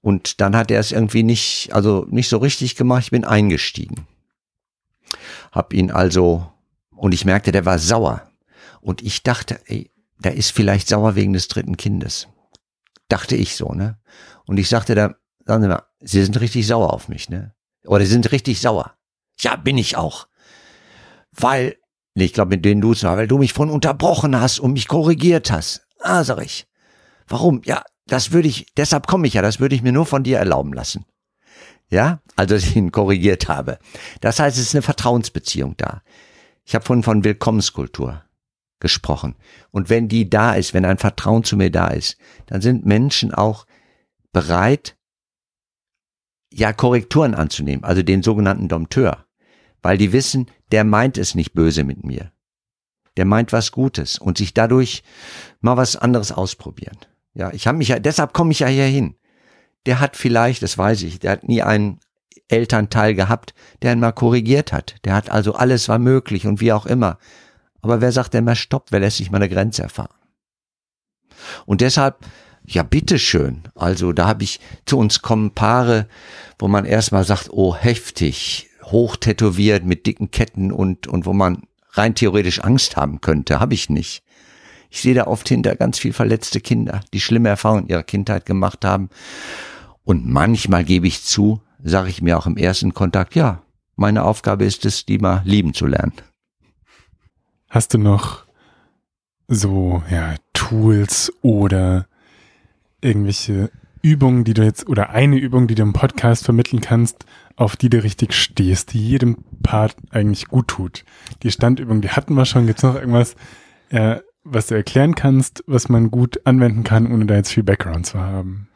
Und dann hat er es irgendwie nicht, also nicht so richtig gemacht. Ich bin eingestiegen. Hab ihn also, und ich merkte, der war sauer. Und ich dachte, ey, der ist vielleicht sauer wegen des dritten Kindes. Dachte ich so, ne? Und ich sagte da, sagen Sie mal, Sie sind richtig sauer auf mich, ne? Oder Sie sind richtig sauer. Ja, bin ich auch. Weil, ich glaube, mit denen du zwar, weil du mich von unterbrochen hast und mich korrigiert hast. Ah, sag ich. Warum? Ja, das würde ich, deshalb komme ich ja, das würde ich mir nur von dir erlauben lassen. Ja, also ich ihn korrigiert habe. Das heißt, es ist eine Vertrauensbeziehung da. Ich habe von, von Willkommenskultur gesprochen. Und wenn die da ist, wenn ein Vertrauen zu mir da ist, dann sind Menschen auch bereit, ja, Korrekturen anzunehmen, also den sogenannten Dompteur, weil die wissen, der meint es nicht böse mit mir. Der meint was Gutes und sich dadurch mal was anderes ausprobieren. Ja, ich habe mich ja, deshalb komme ich ja hier hin. Der hat vielleicht, das weiß ich, der hat nie einen Elternteil gehabt, der ihn mal korrigiert hat. Der hat also alles war möglich und wie auch immer. Aber wer sagt denn mal Stopp? Wer lässt sich mal eine Grenze erfahren? Und deshalb, ja, bitteschön. Also da habe ich, zu uns kommen Paare, wo man erstmal sagt, oh, heftig, hoch tätowiert mit dicken Ketten und, und wo man rein theoretisch Angst haben könnte. Habe ich nicht. Ich sehe da oft hinter ganz viel verletzte Kinder, die schlimme Erfahrungen ihrer Kindheit gemacht haben. Und manchmal gebe ich zu, sage ich mir auch im ersten Kontakt, ja, meine Aufgabe ist es, die mal lieben zu lernen. Hast du noch so, ja, Tools oder irgendwelche Übungen, die du jetzt, oder eine Übung, die du im Podcast vermitteln kannst, auf die du richtig stehst, die jedem Part eigentlich gut tut? Die Standübung, die hatten wir schon. Gibt es noch irgendwas, äh, was du erklären kannst, was man gut anwenden kann, ohne da jetzt viel Background zu haben?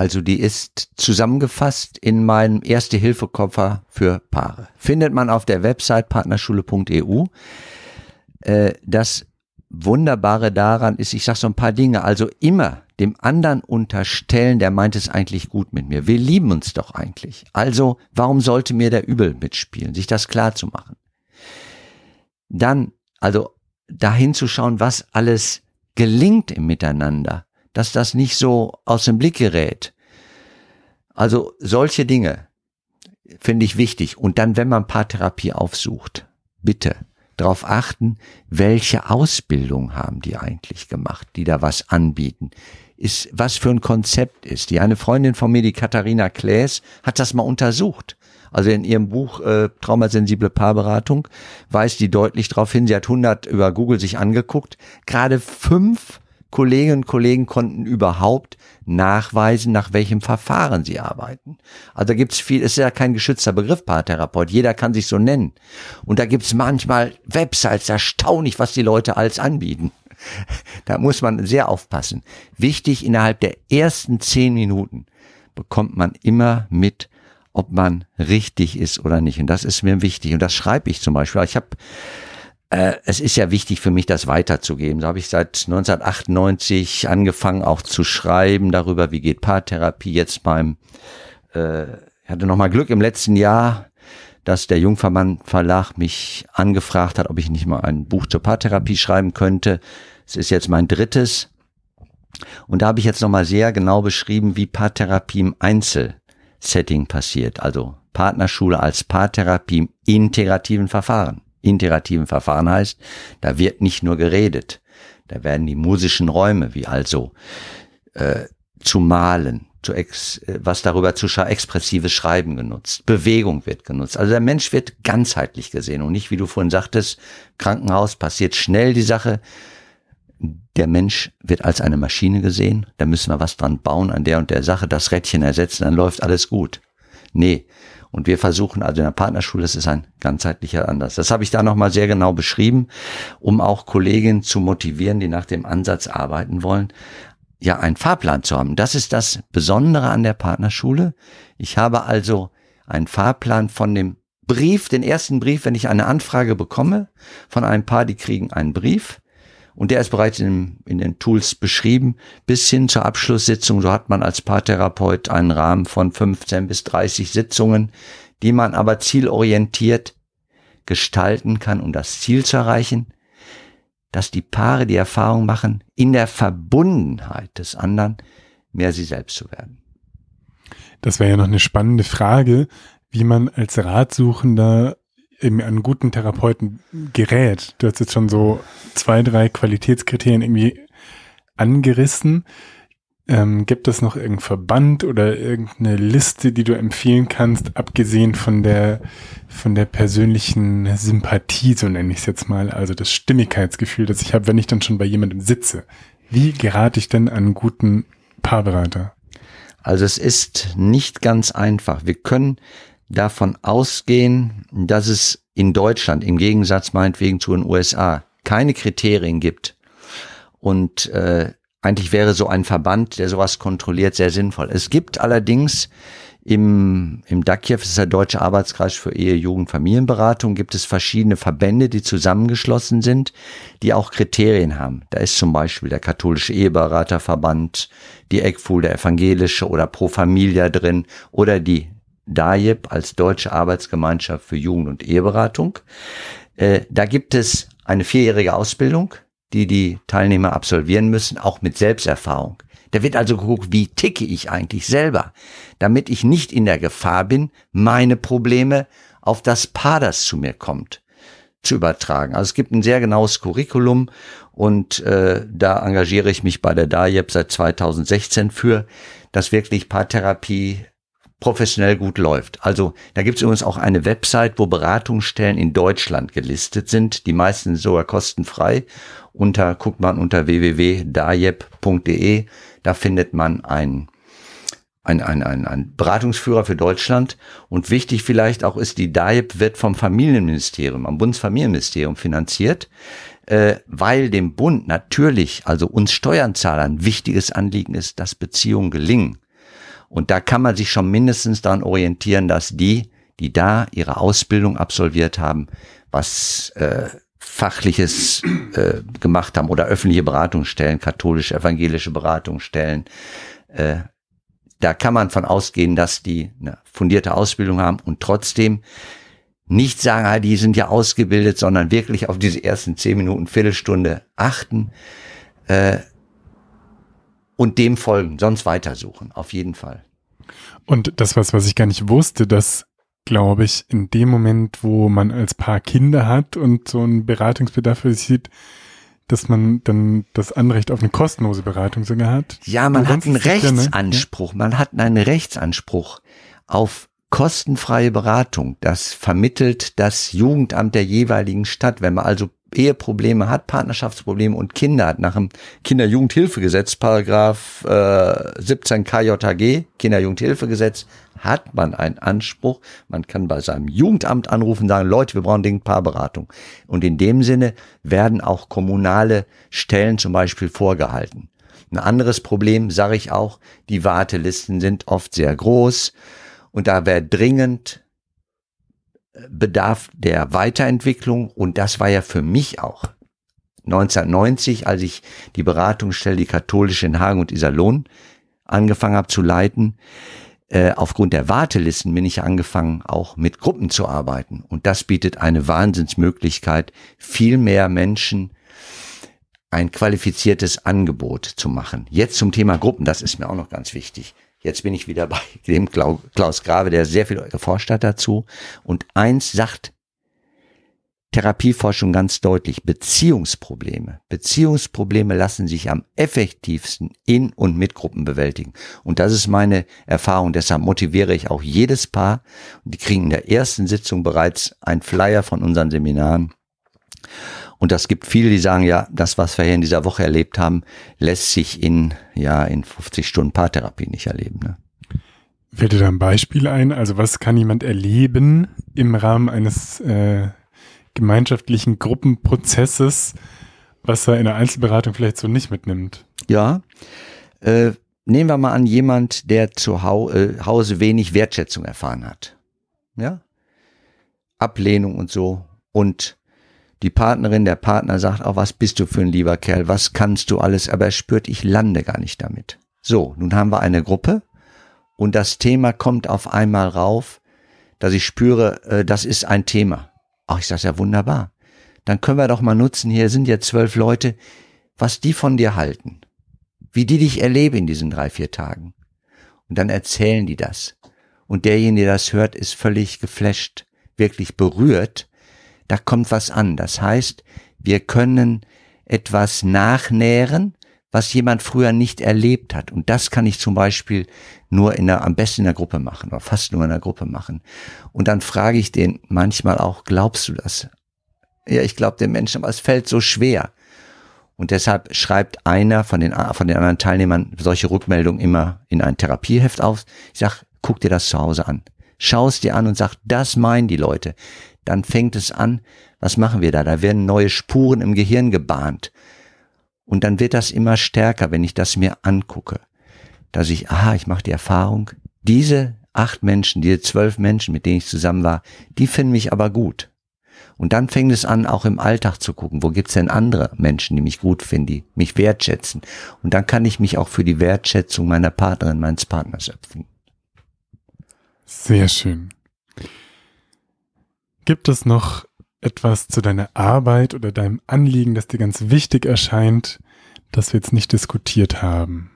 Also die ist zusammengefasst in meinem Erste-Hilfe-Koffer für Paare. Findet man auf der Website partnerschule.eu. Äh, das Wunderbare daran ist, ich sage so ein paar Dinge, also immer dem anderen unterstellen, der meint es eigentlich gut mit mir. Wir lieben uns doch eigentlich. Also warum sollte mir der Übel mitspielen? Sich das klar zu machen. Dann, also dahin zu schauen, was alles gelingt im Miteinander, dass das nicht so aus dem Blick gerät. Also solche Dinge finde ich wichtig. Und dann, wenn man Paartherapie aufsucht, bitte darauf achten, welche Ausbildung haben die eigentlich gemacht, die da was anbieten. Ist, was für ein Konzept ist. Die eine Freundin von mir, die Katharina Klaes, hat das mal untersucht. Also in ihrem Buch äh, Traumasensible Paarberatung weist die deutlich darauf hin, sie hat 100 über Google sich angeguckt, gerade fünf Kolleginnen und Kollegen konnten überhaupt nachweisen, nach welchem Verfahren sie arbeiten. Also da gibt's viel, ist ja kein geschützter Begriff, Paartherapeut, jeder kann sich so nennen. Und da gibt's manchmal Websites, erstaunlich, was die Leute alles anbieten. Da muss man sehr aufpassen. Wichtig, innerhalb der ersten zehn Minuten bekommt man immer mit, ob man richtig ist oder nicht. Und das ist mir wichtig. Und das schreibe ich zum Beispiel. Ich habe äh, es ist ja wichtig für mich, das weiterzugeben. So habe ich seit 1998 angefangen, auch zu schreiben darüber, wie geht Paartherapie jetzt beim, äh, ich hatte nochmal Glück im letzten Jahr, dass der Jungfermann Verlag mich angefragt hat, ob ich nicht mal ein Buch zur Paartherapie schreiben könnte. Es ist jetzt mein drittes. Und da habe ich jetzt nochmal sehr genau beschrieben, wie Paartherapie im Einzelsetting passiert. Also Partnerschule als Paartherapie im integrativen Verfahren integrativen Verfahren heißt, da wird nicht nur geredet, da werden die musischen Räume, wie also äh, zu malen, zu ex, äh, was darüber zu expressives Schreiben genutzt, Bewegung wird genutzt. Also der Mensch wird ganzheitlich gesehen und nicht, wie du vorhin sagtest, Krankenhaus passiert schnell die Sache. Der Mensch wird als eine Maschine gesehen, da müssen wir was dran bauen an der und der Sache, das Rädchen ersetzen, dann läuft alles gut. Nee, und wir versuchen also in der Partnerschule, das ist ein ganzheitlicher Ansatz. Das habe ich da nochmal sehr genau beschrieben, um auch Kolleginnen zu motivieren, die nach dem Ansatz arbeiten wollen, ja, einen Fahrplan zu haben. Das ist das Besondere an der Partnerschule. Ich habe also einen Fahrplan von dem Brief, den ersten Brief, wenn ich eine Anfrage bekomme von einem Paar, die kriegen einen Brief und der ist bereits in, in, den Tools beschrieben, bis hin zur Abschlusssitzung. So hat man als Paartherapeut einen Rahmen von 15 bis 30 Sitzungen, die man aber zielorientiert gestalten kann, um das Ziel zu erreichen, dass die Paare die Erfahrung machen, in der Verbundenheit des anderen mehr sie selbst zu werden. Das wäre ja noch eine spannende Frage, wie man als Ratsuchender eben einen guten Therapeuten gerät. Du hast jetzt schon so zwei, drei Qualitätskriterien irgendwie angerissen. Ähm, gibt es noch irgendeinen Verband oder irgendeine Liste, die du empfehlen kannst, abgesehen von der, von der persönlichen Sympathie, so nenne ich es jetzt mal, also das Stimmigkeitsgefühl, das ich habe, wenn ich dann schon bei jemandem sitze. Wie gerate ich denn an einen guten Paarberater? Also es ist nicht ganz einfach. Wir können davon ausgehen, dass es in Deutschland im Gegensatz meinetwegen zu den USA keine Kriterien gibt. Und äh, eigentlich wäre so ein Verband, der sowas kontrolliert, sehr sinnvoll. Es gibt allerdings im, im DAKIEW, das ist der Deutsche Arbeitskreis für Ehe, Jugend, Familienberatung, gibt es verschiedene Verbände, die zusammengeschlossen sind, die auch Kriterien haben. Da ist zum Beispiel der Katholische Eheberaterverband, die EGFUL, der Evangelische oder Pro Familia drin oder die DAJEB als Deutsche Arbeitsgemeinschaft für Jugend- und Eheberatung. Äh, da gibt es eine vierjährige Ausbildung, die die Teilnehmer absolvieren müssen, auch mit Selbsterfahrung. Da wird also geguckt, wie ticke ich eigentlich selber, damit ich nicht in der Gefahr bin, meine Probleme auf das Paar, das zu mir kommt, zu übertragen. Also es gibt ein sehr genaues Curriculum und äh, da engagiere ich mich bei der DAJEB seit 2016 für, dass wirklich Paartherapie professionell gut läuft. Also da gibt es übrigens auch eine Website, wo Beratungsstellen in Deutschland gelistet sind. Die meisten sogar kostenfrei. Unter guckt man unter www.dajeb.de. Da findet man ein ein, ein, ein, ein Beratungsführer für Deutschland. Und wichtig vielleicht auch ist, die DAIP wird vom Familienministerium, am Bundesfamilienministerium finanziert, äh, weil dem Bund natürlich, also uns Steuerzahlern, wichtiges Anliegen ist, dass Beziehungen gelingen. Und da kann man sich schon mindestens daran orientieren, dass die, die da ihre Ausbildung absolviert haben, was äh, fachliches äh, gemacht haben oder öffentliche Beratungsstellen, katholische, evangelische Beratungsstellen, äh, da kann man von ausgehen, dass die eine fundierte Ausbildung haben und trotzdem nicht sagen, ah, die sind ja ausgebildet, sondern wirklich auf diese ersten zehn Minuten, Viertelstunde achten. Und dem folgen, sonst weitersuchen, auf jeden Fall. Und das was, was ich gar nicht wusste, dass, glaube ich, in dem Moment, wo man als Paar Kinder hat und so einen Beratungsbedarf für sich sieht, dass man dann das Anrecht auf eine kostenlose Beratung sogar hat. Ja, man hat einen Rechtsanspruch. Ja, ne? Man hat einen Rechtsanspruch auf kostenfreie Beratung. Das vermittelt das Jugendamt der jeweiligen Stadt. Wenn man also Eheprobleme hat, Partnerschaftsprobleme und Kinder hat, nach dem Kinderjugendhilfegesetz, Paragraph äh, 17 KJG, Kinderjugendhilfegesetz, hat man einen Anspruch. Man kann bei seinem Jugendamt anrufen und sagen, Leute, wir brauchen dringend Paarberatung. Und in dem Sinne werden auch kommunale Stellen zum Beispiel vorgehalten. Ein anderes Problem, sage ich auch, die Wartelisten sind oft sehr groß und da wäre dringend Bedarf der Weiterentwicklung und das war ja für mich auch 1990, als ich die Beratungsstelle, die katholische in Hagen und Iserlohn angefangen habe zu leiten. Äh, aufgrund der Wartelisten bin ich angefangen, auch mit Gruppen zu arbeiten. Und das bietet eine Wahnsinnsmöglichkeit, viel mehr Menschen ein qualifiziertes Angebot zu machen. Jetzt zum Thema Gruppen, das ist mir auch noch ganz wichtig. Jetzt bin ich wieder bei dem Klaus Grave, der sehr viel geforscht hat dazu. Und eins sagt Therapieforschung ganz deutlich, Beziehungsprobleme. Beziehungsprobleme lassen sich am effektivsten in und mit Gruppen bewältigen. Und das ist meine Erfahrung. Deshalb motiviere ich auch jedes Paar. Die kriegen in der ersten Sitzung bereits ein Flyer von unseren Seminaren. Und das gibt viele, die sagen, ja, das, was wir hier in dieser Woche erlebt haben, lässt sich in, ja, in 50 Stunden Paartherapie nicht erleben. Ne? Fällt dir da ein Beispiel ein? Also was kann jemand erleben im Rahmen eines äh, gemeinschaftlichen Gruppenprozesses, was er in der Einzelberatung vielleicht so nicht mitnimmt? Ja, äh, nehmen wir mal an, jemand, der zu Hau äh, Hause wenig Wertschätzung erfahren hat. Ja, Ablehnung und so. Und die Partnerin, der Partner sagt auch, was bist du für ein lieber Kerl, was kannst du alles, aber er spürt, ich lande gar nicht damit. So, nun haben wir eine Gruppe und das Thema kommt auf einmal rauf, dass ich spüre, äh, das ist ein Thema. Ach, ich sage ja wunderbar. Dann können wir doch mal nutzen, hier sind jetzt zwölf Leute, was die von dir halten, wie die dich erleben in diesen drei, vier Tagen. Und dann erzählen die das. Und derjenige, der das hört, ist völlig geflasht, wirklich berührt da kommt was an. Das heißt, wir können etwas nachnähren, was jemand früher nicht erlebt hat. Und das kann ich zum Beispiel nur in der, am besten in der Gruppe machen oder fast nur in der Gruppe machen. Und dann frage ich den manchmal auch, glaubst du das? Ja, ich glaube den Menschen, aber es fällt so schwer. Und deshalb schreibt einer von den, von den anderen Teilnehmern solche Rückmeldungen immer in ein Therapieheft auf. Ich sag, guck dir das zu Hause an. Schau es dir an und sag, das meinen die Leute dann fängt es an, was machen wir da? Da werden neue Spuren im Gehirn gebahnt. Und dann wird das immer stärker, wenn ich das mir angucke. Dass ich, aha, ich mache die Erfahrung, diese acht Menschen, diese zwölf Menschen, mit denen ich zusammen war, die finden mich aber gut. Und dann fängt es an, auch im Alltag zu gucken, wo gibt's denn andere Menschen, die mich gut finden, die mich wertschätzen. Und dann kann ich mich auch für die Wertschätzung meiner Partnerin, meines Partners öffnen. Sehr schön. Gibt es noch etwas zu deiner Arbeit oder deinem Anliegen, das dir ganz wichtig erscheint, das wir jetzt nicht diskutiert haben?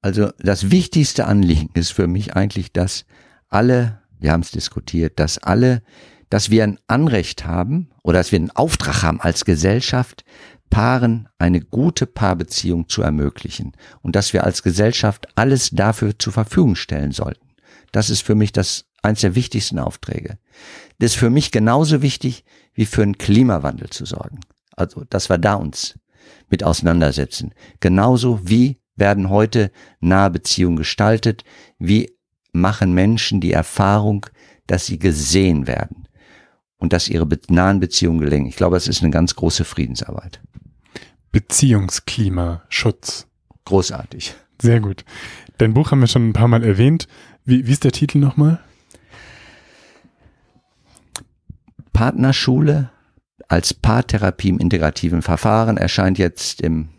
Also das wichtigste Anliegen ist für mich eigentlich, dass alle, wir haben es diskutiert, dass alle, dass wir ein Anrecht haben oder dass wir einen Auftrag haben als Gesellschaft, Paaren eine gute Paarbeziehung zu ermöglichen und dass wir als Gesellschaft alles dafür zur Verfügung stellen sollten. Das ist für mich das eines der wichtigsten Aufträge. Das ist für mich genauso wichtig, wie für einen Klimawandel zu sorgen. Also, dass wir da uns mit auseinandersetzen. Genauso wie werden heute nahe Beziehungen gestaltet, wie machen Menschen die Erfahrung, dass sie gesehen werden und dass ihre nahen Beziehungen gelingen. Ich glaube, das ist eine ganz große Friedensarbeit. Beziehungsklimaschutz. Großartig. Sehr gut. Dein Buch haben wir schon ein paar Mal erwähnt. Wie, wie ist der Titel nochmal? Partnerschule als Paartherapie im integrativen Verfahren erscheint jetzt im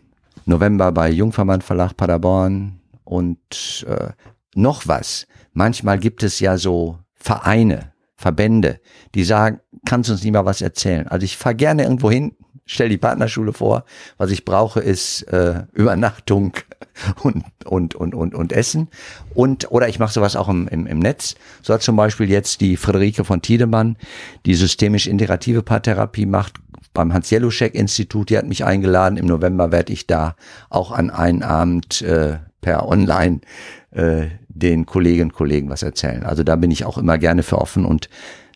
November bei Jungverband Verlag Paderborn und äh, noch was. Manchmal gibt es ja so Vereine, Verbände, die sagen, kannst uns nicht mal was erzählen? Also ich fahre gerne irgendwo hin, stell die Partnerschule vor. Was ich brauche, ist äh, Übernachtung und, und, und, und, und Essen. Und, oder ich mache sowas auch im, im, im Netz. So hat zum Beispiel jetzt die Friederike von Tiedemann, die systemisch integrative Paartherapie macht, beim Hans-Jeluschek-Institut, die hat mich eingeladen. Im November werde ich da auch an einen Abend äh, per Online äh, den Kolleginnen und Kollegen was erzählen. Also da bin ich auch immer gerne für offen und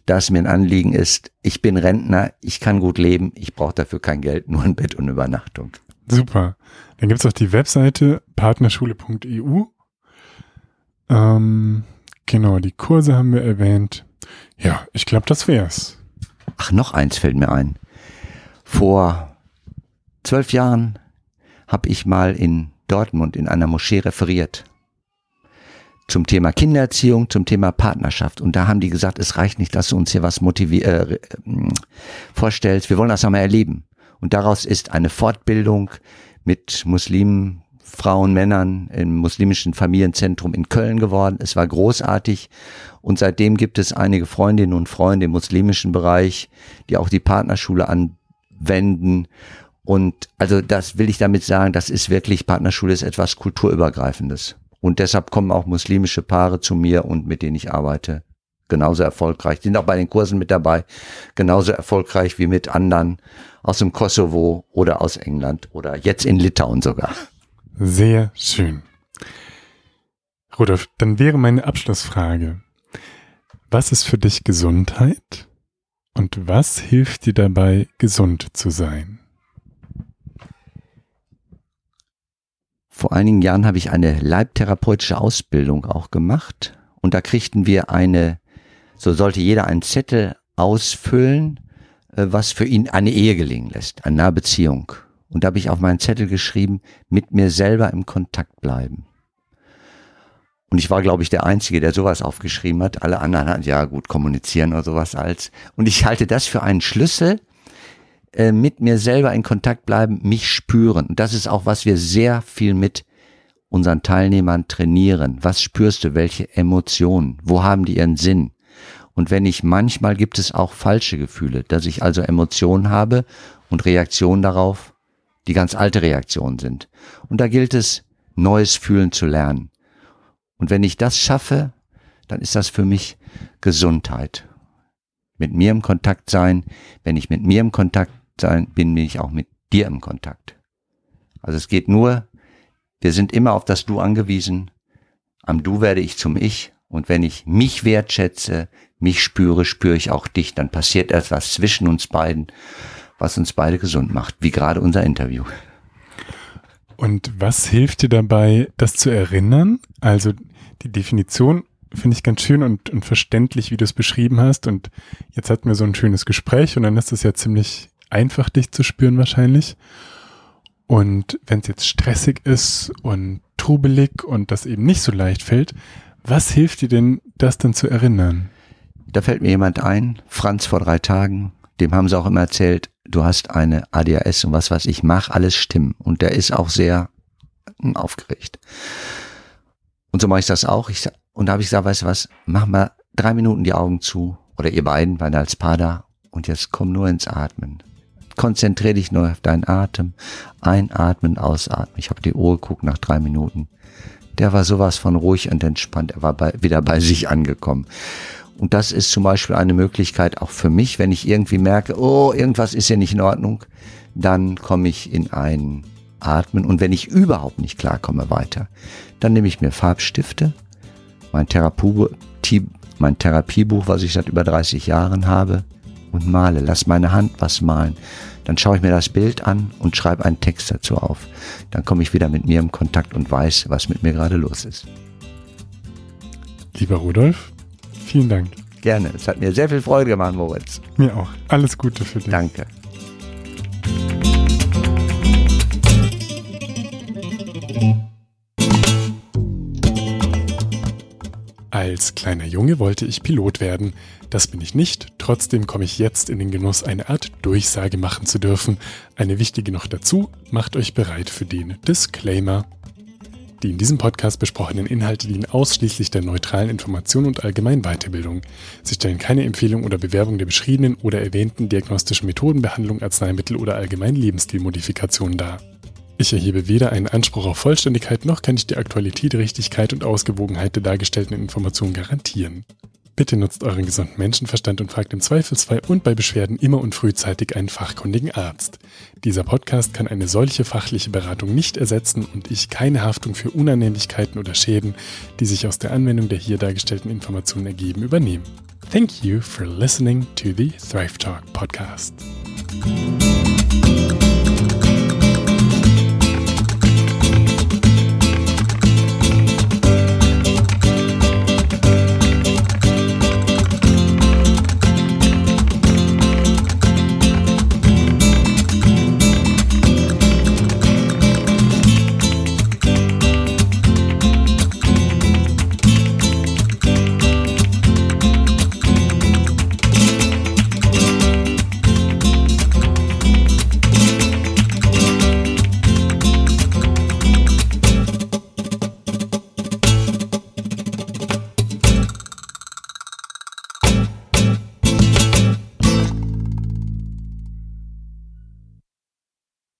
da es mir ein Anliegen ist, ich bin Rentner, ich kann gut leben, ich brauche dafür kein Geld, nur ein Bett und Übernachtung. Super. Dann gibt's auch die Webseite partnerschule.eu. Ähm, genau, die Kurse haben wir erwähnt. Ja, ich glaube, das wär's. Ach, noch eins fällt mir ein. Vor zwölf Jahren habe ich mal in Dortmund in einer Moschee referiert zum Thema Kindererziehung, zum Thema Partnerschaft. Und da haben die gesagt, es reicht nicht, dass du uns hier was motivier äh, vorstellst. Wir wollen das einmal erleben. Und daraus ist eine Fortbildung mit Muslimen, Frauen, Männern im muslimischen Familienzentrum in Köln geworden. Es war großartig. Und seitdem gibt es einige Freundinnen und Freunde im muslimischen Bereich, die auch die Partnerschule anwenden. Und also das will ich damit sagen, das ist wirklich, Partnerschule ist etwas kulturübergreifendes. Und deshalb kommen auch muslimische Paare zu mir und mit denen ich arbeite genauso erfolgreich. Die sind auch bei den Kursen mit dabei, genauso erfolgreich wie mit anderen aus dem Kosovo oder aus England oder jetzt in Litauen sogar. Sehr schön. Rudolf, dann wäre meine Abschlussfrage. Was ist für dich Gesundheit und was hilft dir dabei, gesund zu sein? Vor einigen Jahren habe ich eine leibtherapeutische Ausbildung auch gemacht und da kriegten wir eine, so sollte jeder einen Zettel ausfüllen, äh, was für ihn eine Ehe gelingen lässt, eine nahe Beziehung. Und da habe ich auf meinen Zettel geschrieben, mit mir selber im Kontakt bleiben. Und ich war, glaube ich, der Einzige, der sowas aufgeschrieben hat. Alle anderen hatten ja gut kommunizieren oder sowas als. Und ich halte das für einen Schlüssel, äh, mit mir selber in Kontakt bleiben, mich spüren. Und das ist auch, was wir sehr viel mit unseren Teilnehmern trainieren. Was spürst du? Welche Emotionen? Wo haben die ihren Sinn? Und wenn ich manchmal gibt es auch falsche Gefühle, dass ich also Emotionen habe und Reaktionen darauf, die ganz alte Reaktionen sind. Und da gilt es, neues Fühlen zu lernen. Und wenn ich das schaffe, dann ist das für mich Gesundheit. Mit mir im Kontakt sein, wenn ich mit mir im Kontakt sein, bin ich auch mit dir im Kontakt. Also es geht nur, wir sind immer auf das Du angewiesen. Am Du werde ich zum Ich. Und wenn ich mich wertschätze, mich spüre, spüre ich auch dich. Dann passiert etwas zwischen uns beiden, was uns beide gesund macht, wie gerade unser Interview. Und was hilft dir dabei, das zu erinnern? Also die Definition finde ich ganz schön und, und verständlich, wie du es beschrieben hast. Und jetzt hatten wir so ein schönes Gespräch und dann ist es ja ziemlich einfach, dich zu spüren wahrscheinlich. Und wenn es jetzt stressig ist und trubelig und das eben nicht so leicht fällt, was hilft dir denn, das dann zu erinnern? Da fällt mir jemand ein, Franz vor drei Tagen, dem haben sie auch immer erzählt, du hast eine ADHS und was weiß ich, mach alles stimmen. Und der ist auch sehr hm, aufgeregt. Und so mache ich das auch. Ich, und da habe ich gesagt, weißt du was, mach mal drei Minuten die Augen zu. Oder ihr beiden, weil als Paar da. Und jetzt komm nur ins Atmen konzentriere dich nur auf deinen Atem. Einatmen, ausatmen. Ich habe die Uhr geguckt nach drei Minuten. Der war sowas von ruhig und entspannt. Er war bei, wieder bei sich angekommen. Und das ist zum Beispiel eine Möglichkeit auch für mich, wenn ich irgendwie merke, oh, irgendwas ist hier nicht in Ordnung, dann komme ich in ein Atmen. Und wenn ich überhaupt nicht klarkomme weiter, dann nehme ich mir Farbstifte, mein, Therapie, mein Therapiebuch, was ich seit über 30 Jahren habe, und male. Lass meine Hand was malen. Dann schaue ich mir das Bild an und schreibe einen Text dazu auf. Dann komme ich wieder mit mir im Kontakt und weiß, was mit mir gerade los ist. Lieber Rudolf, vielen Dank. Gerne. Es hat mir sehr viel Freude gemacht, Moritz. Mir auch. Alles Gute für dich. Danke. Als kleiner Junge wollte ich Pilot werden. Das bin ich nicht, trotzdem komme ich jetzt in den Genuss, eine Art Durchsage machen zu dürfen. Eine wichtige noch dazu, macht euch bereit für den Disclaimer. Die in diesem Podcast besprochenen Inhalte dienen ausschließlich der neutralen Information und allgemeinen Weiterbildung. Sie stellen keine Empfehlung oder Bewerbung der beschriebenen oder erwähnten diagnostischen Methoden, Behandlung, Arzneimittel oder allgemeinen Lebensstilmodifikationen dar. Ich erhebe weder einen Anspruch auf Vollständigkeit noch kann ich die Aktualität, Richtigkeit und Ausgewogenheit der dargestellten Informationen garantieren. Bitte nutzt euren gesunden Menschenverstand und fragt im Zweifelsfall und bei Beschwerden immer und frühzeitig einen fachkundigen Arzt. Dieser Podcast kann eine solche fachliche Beratung nicht ersetzen und ich keine Haftung für Unannehmlichkeiten oder Schäden, die sich aus der Anwendung der hier dargestellten Informationen ergeben, übernehmen. Thank you for listening to the Thrive Talk podcast.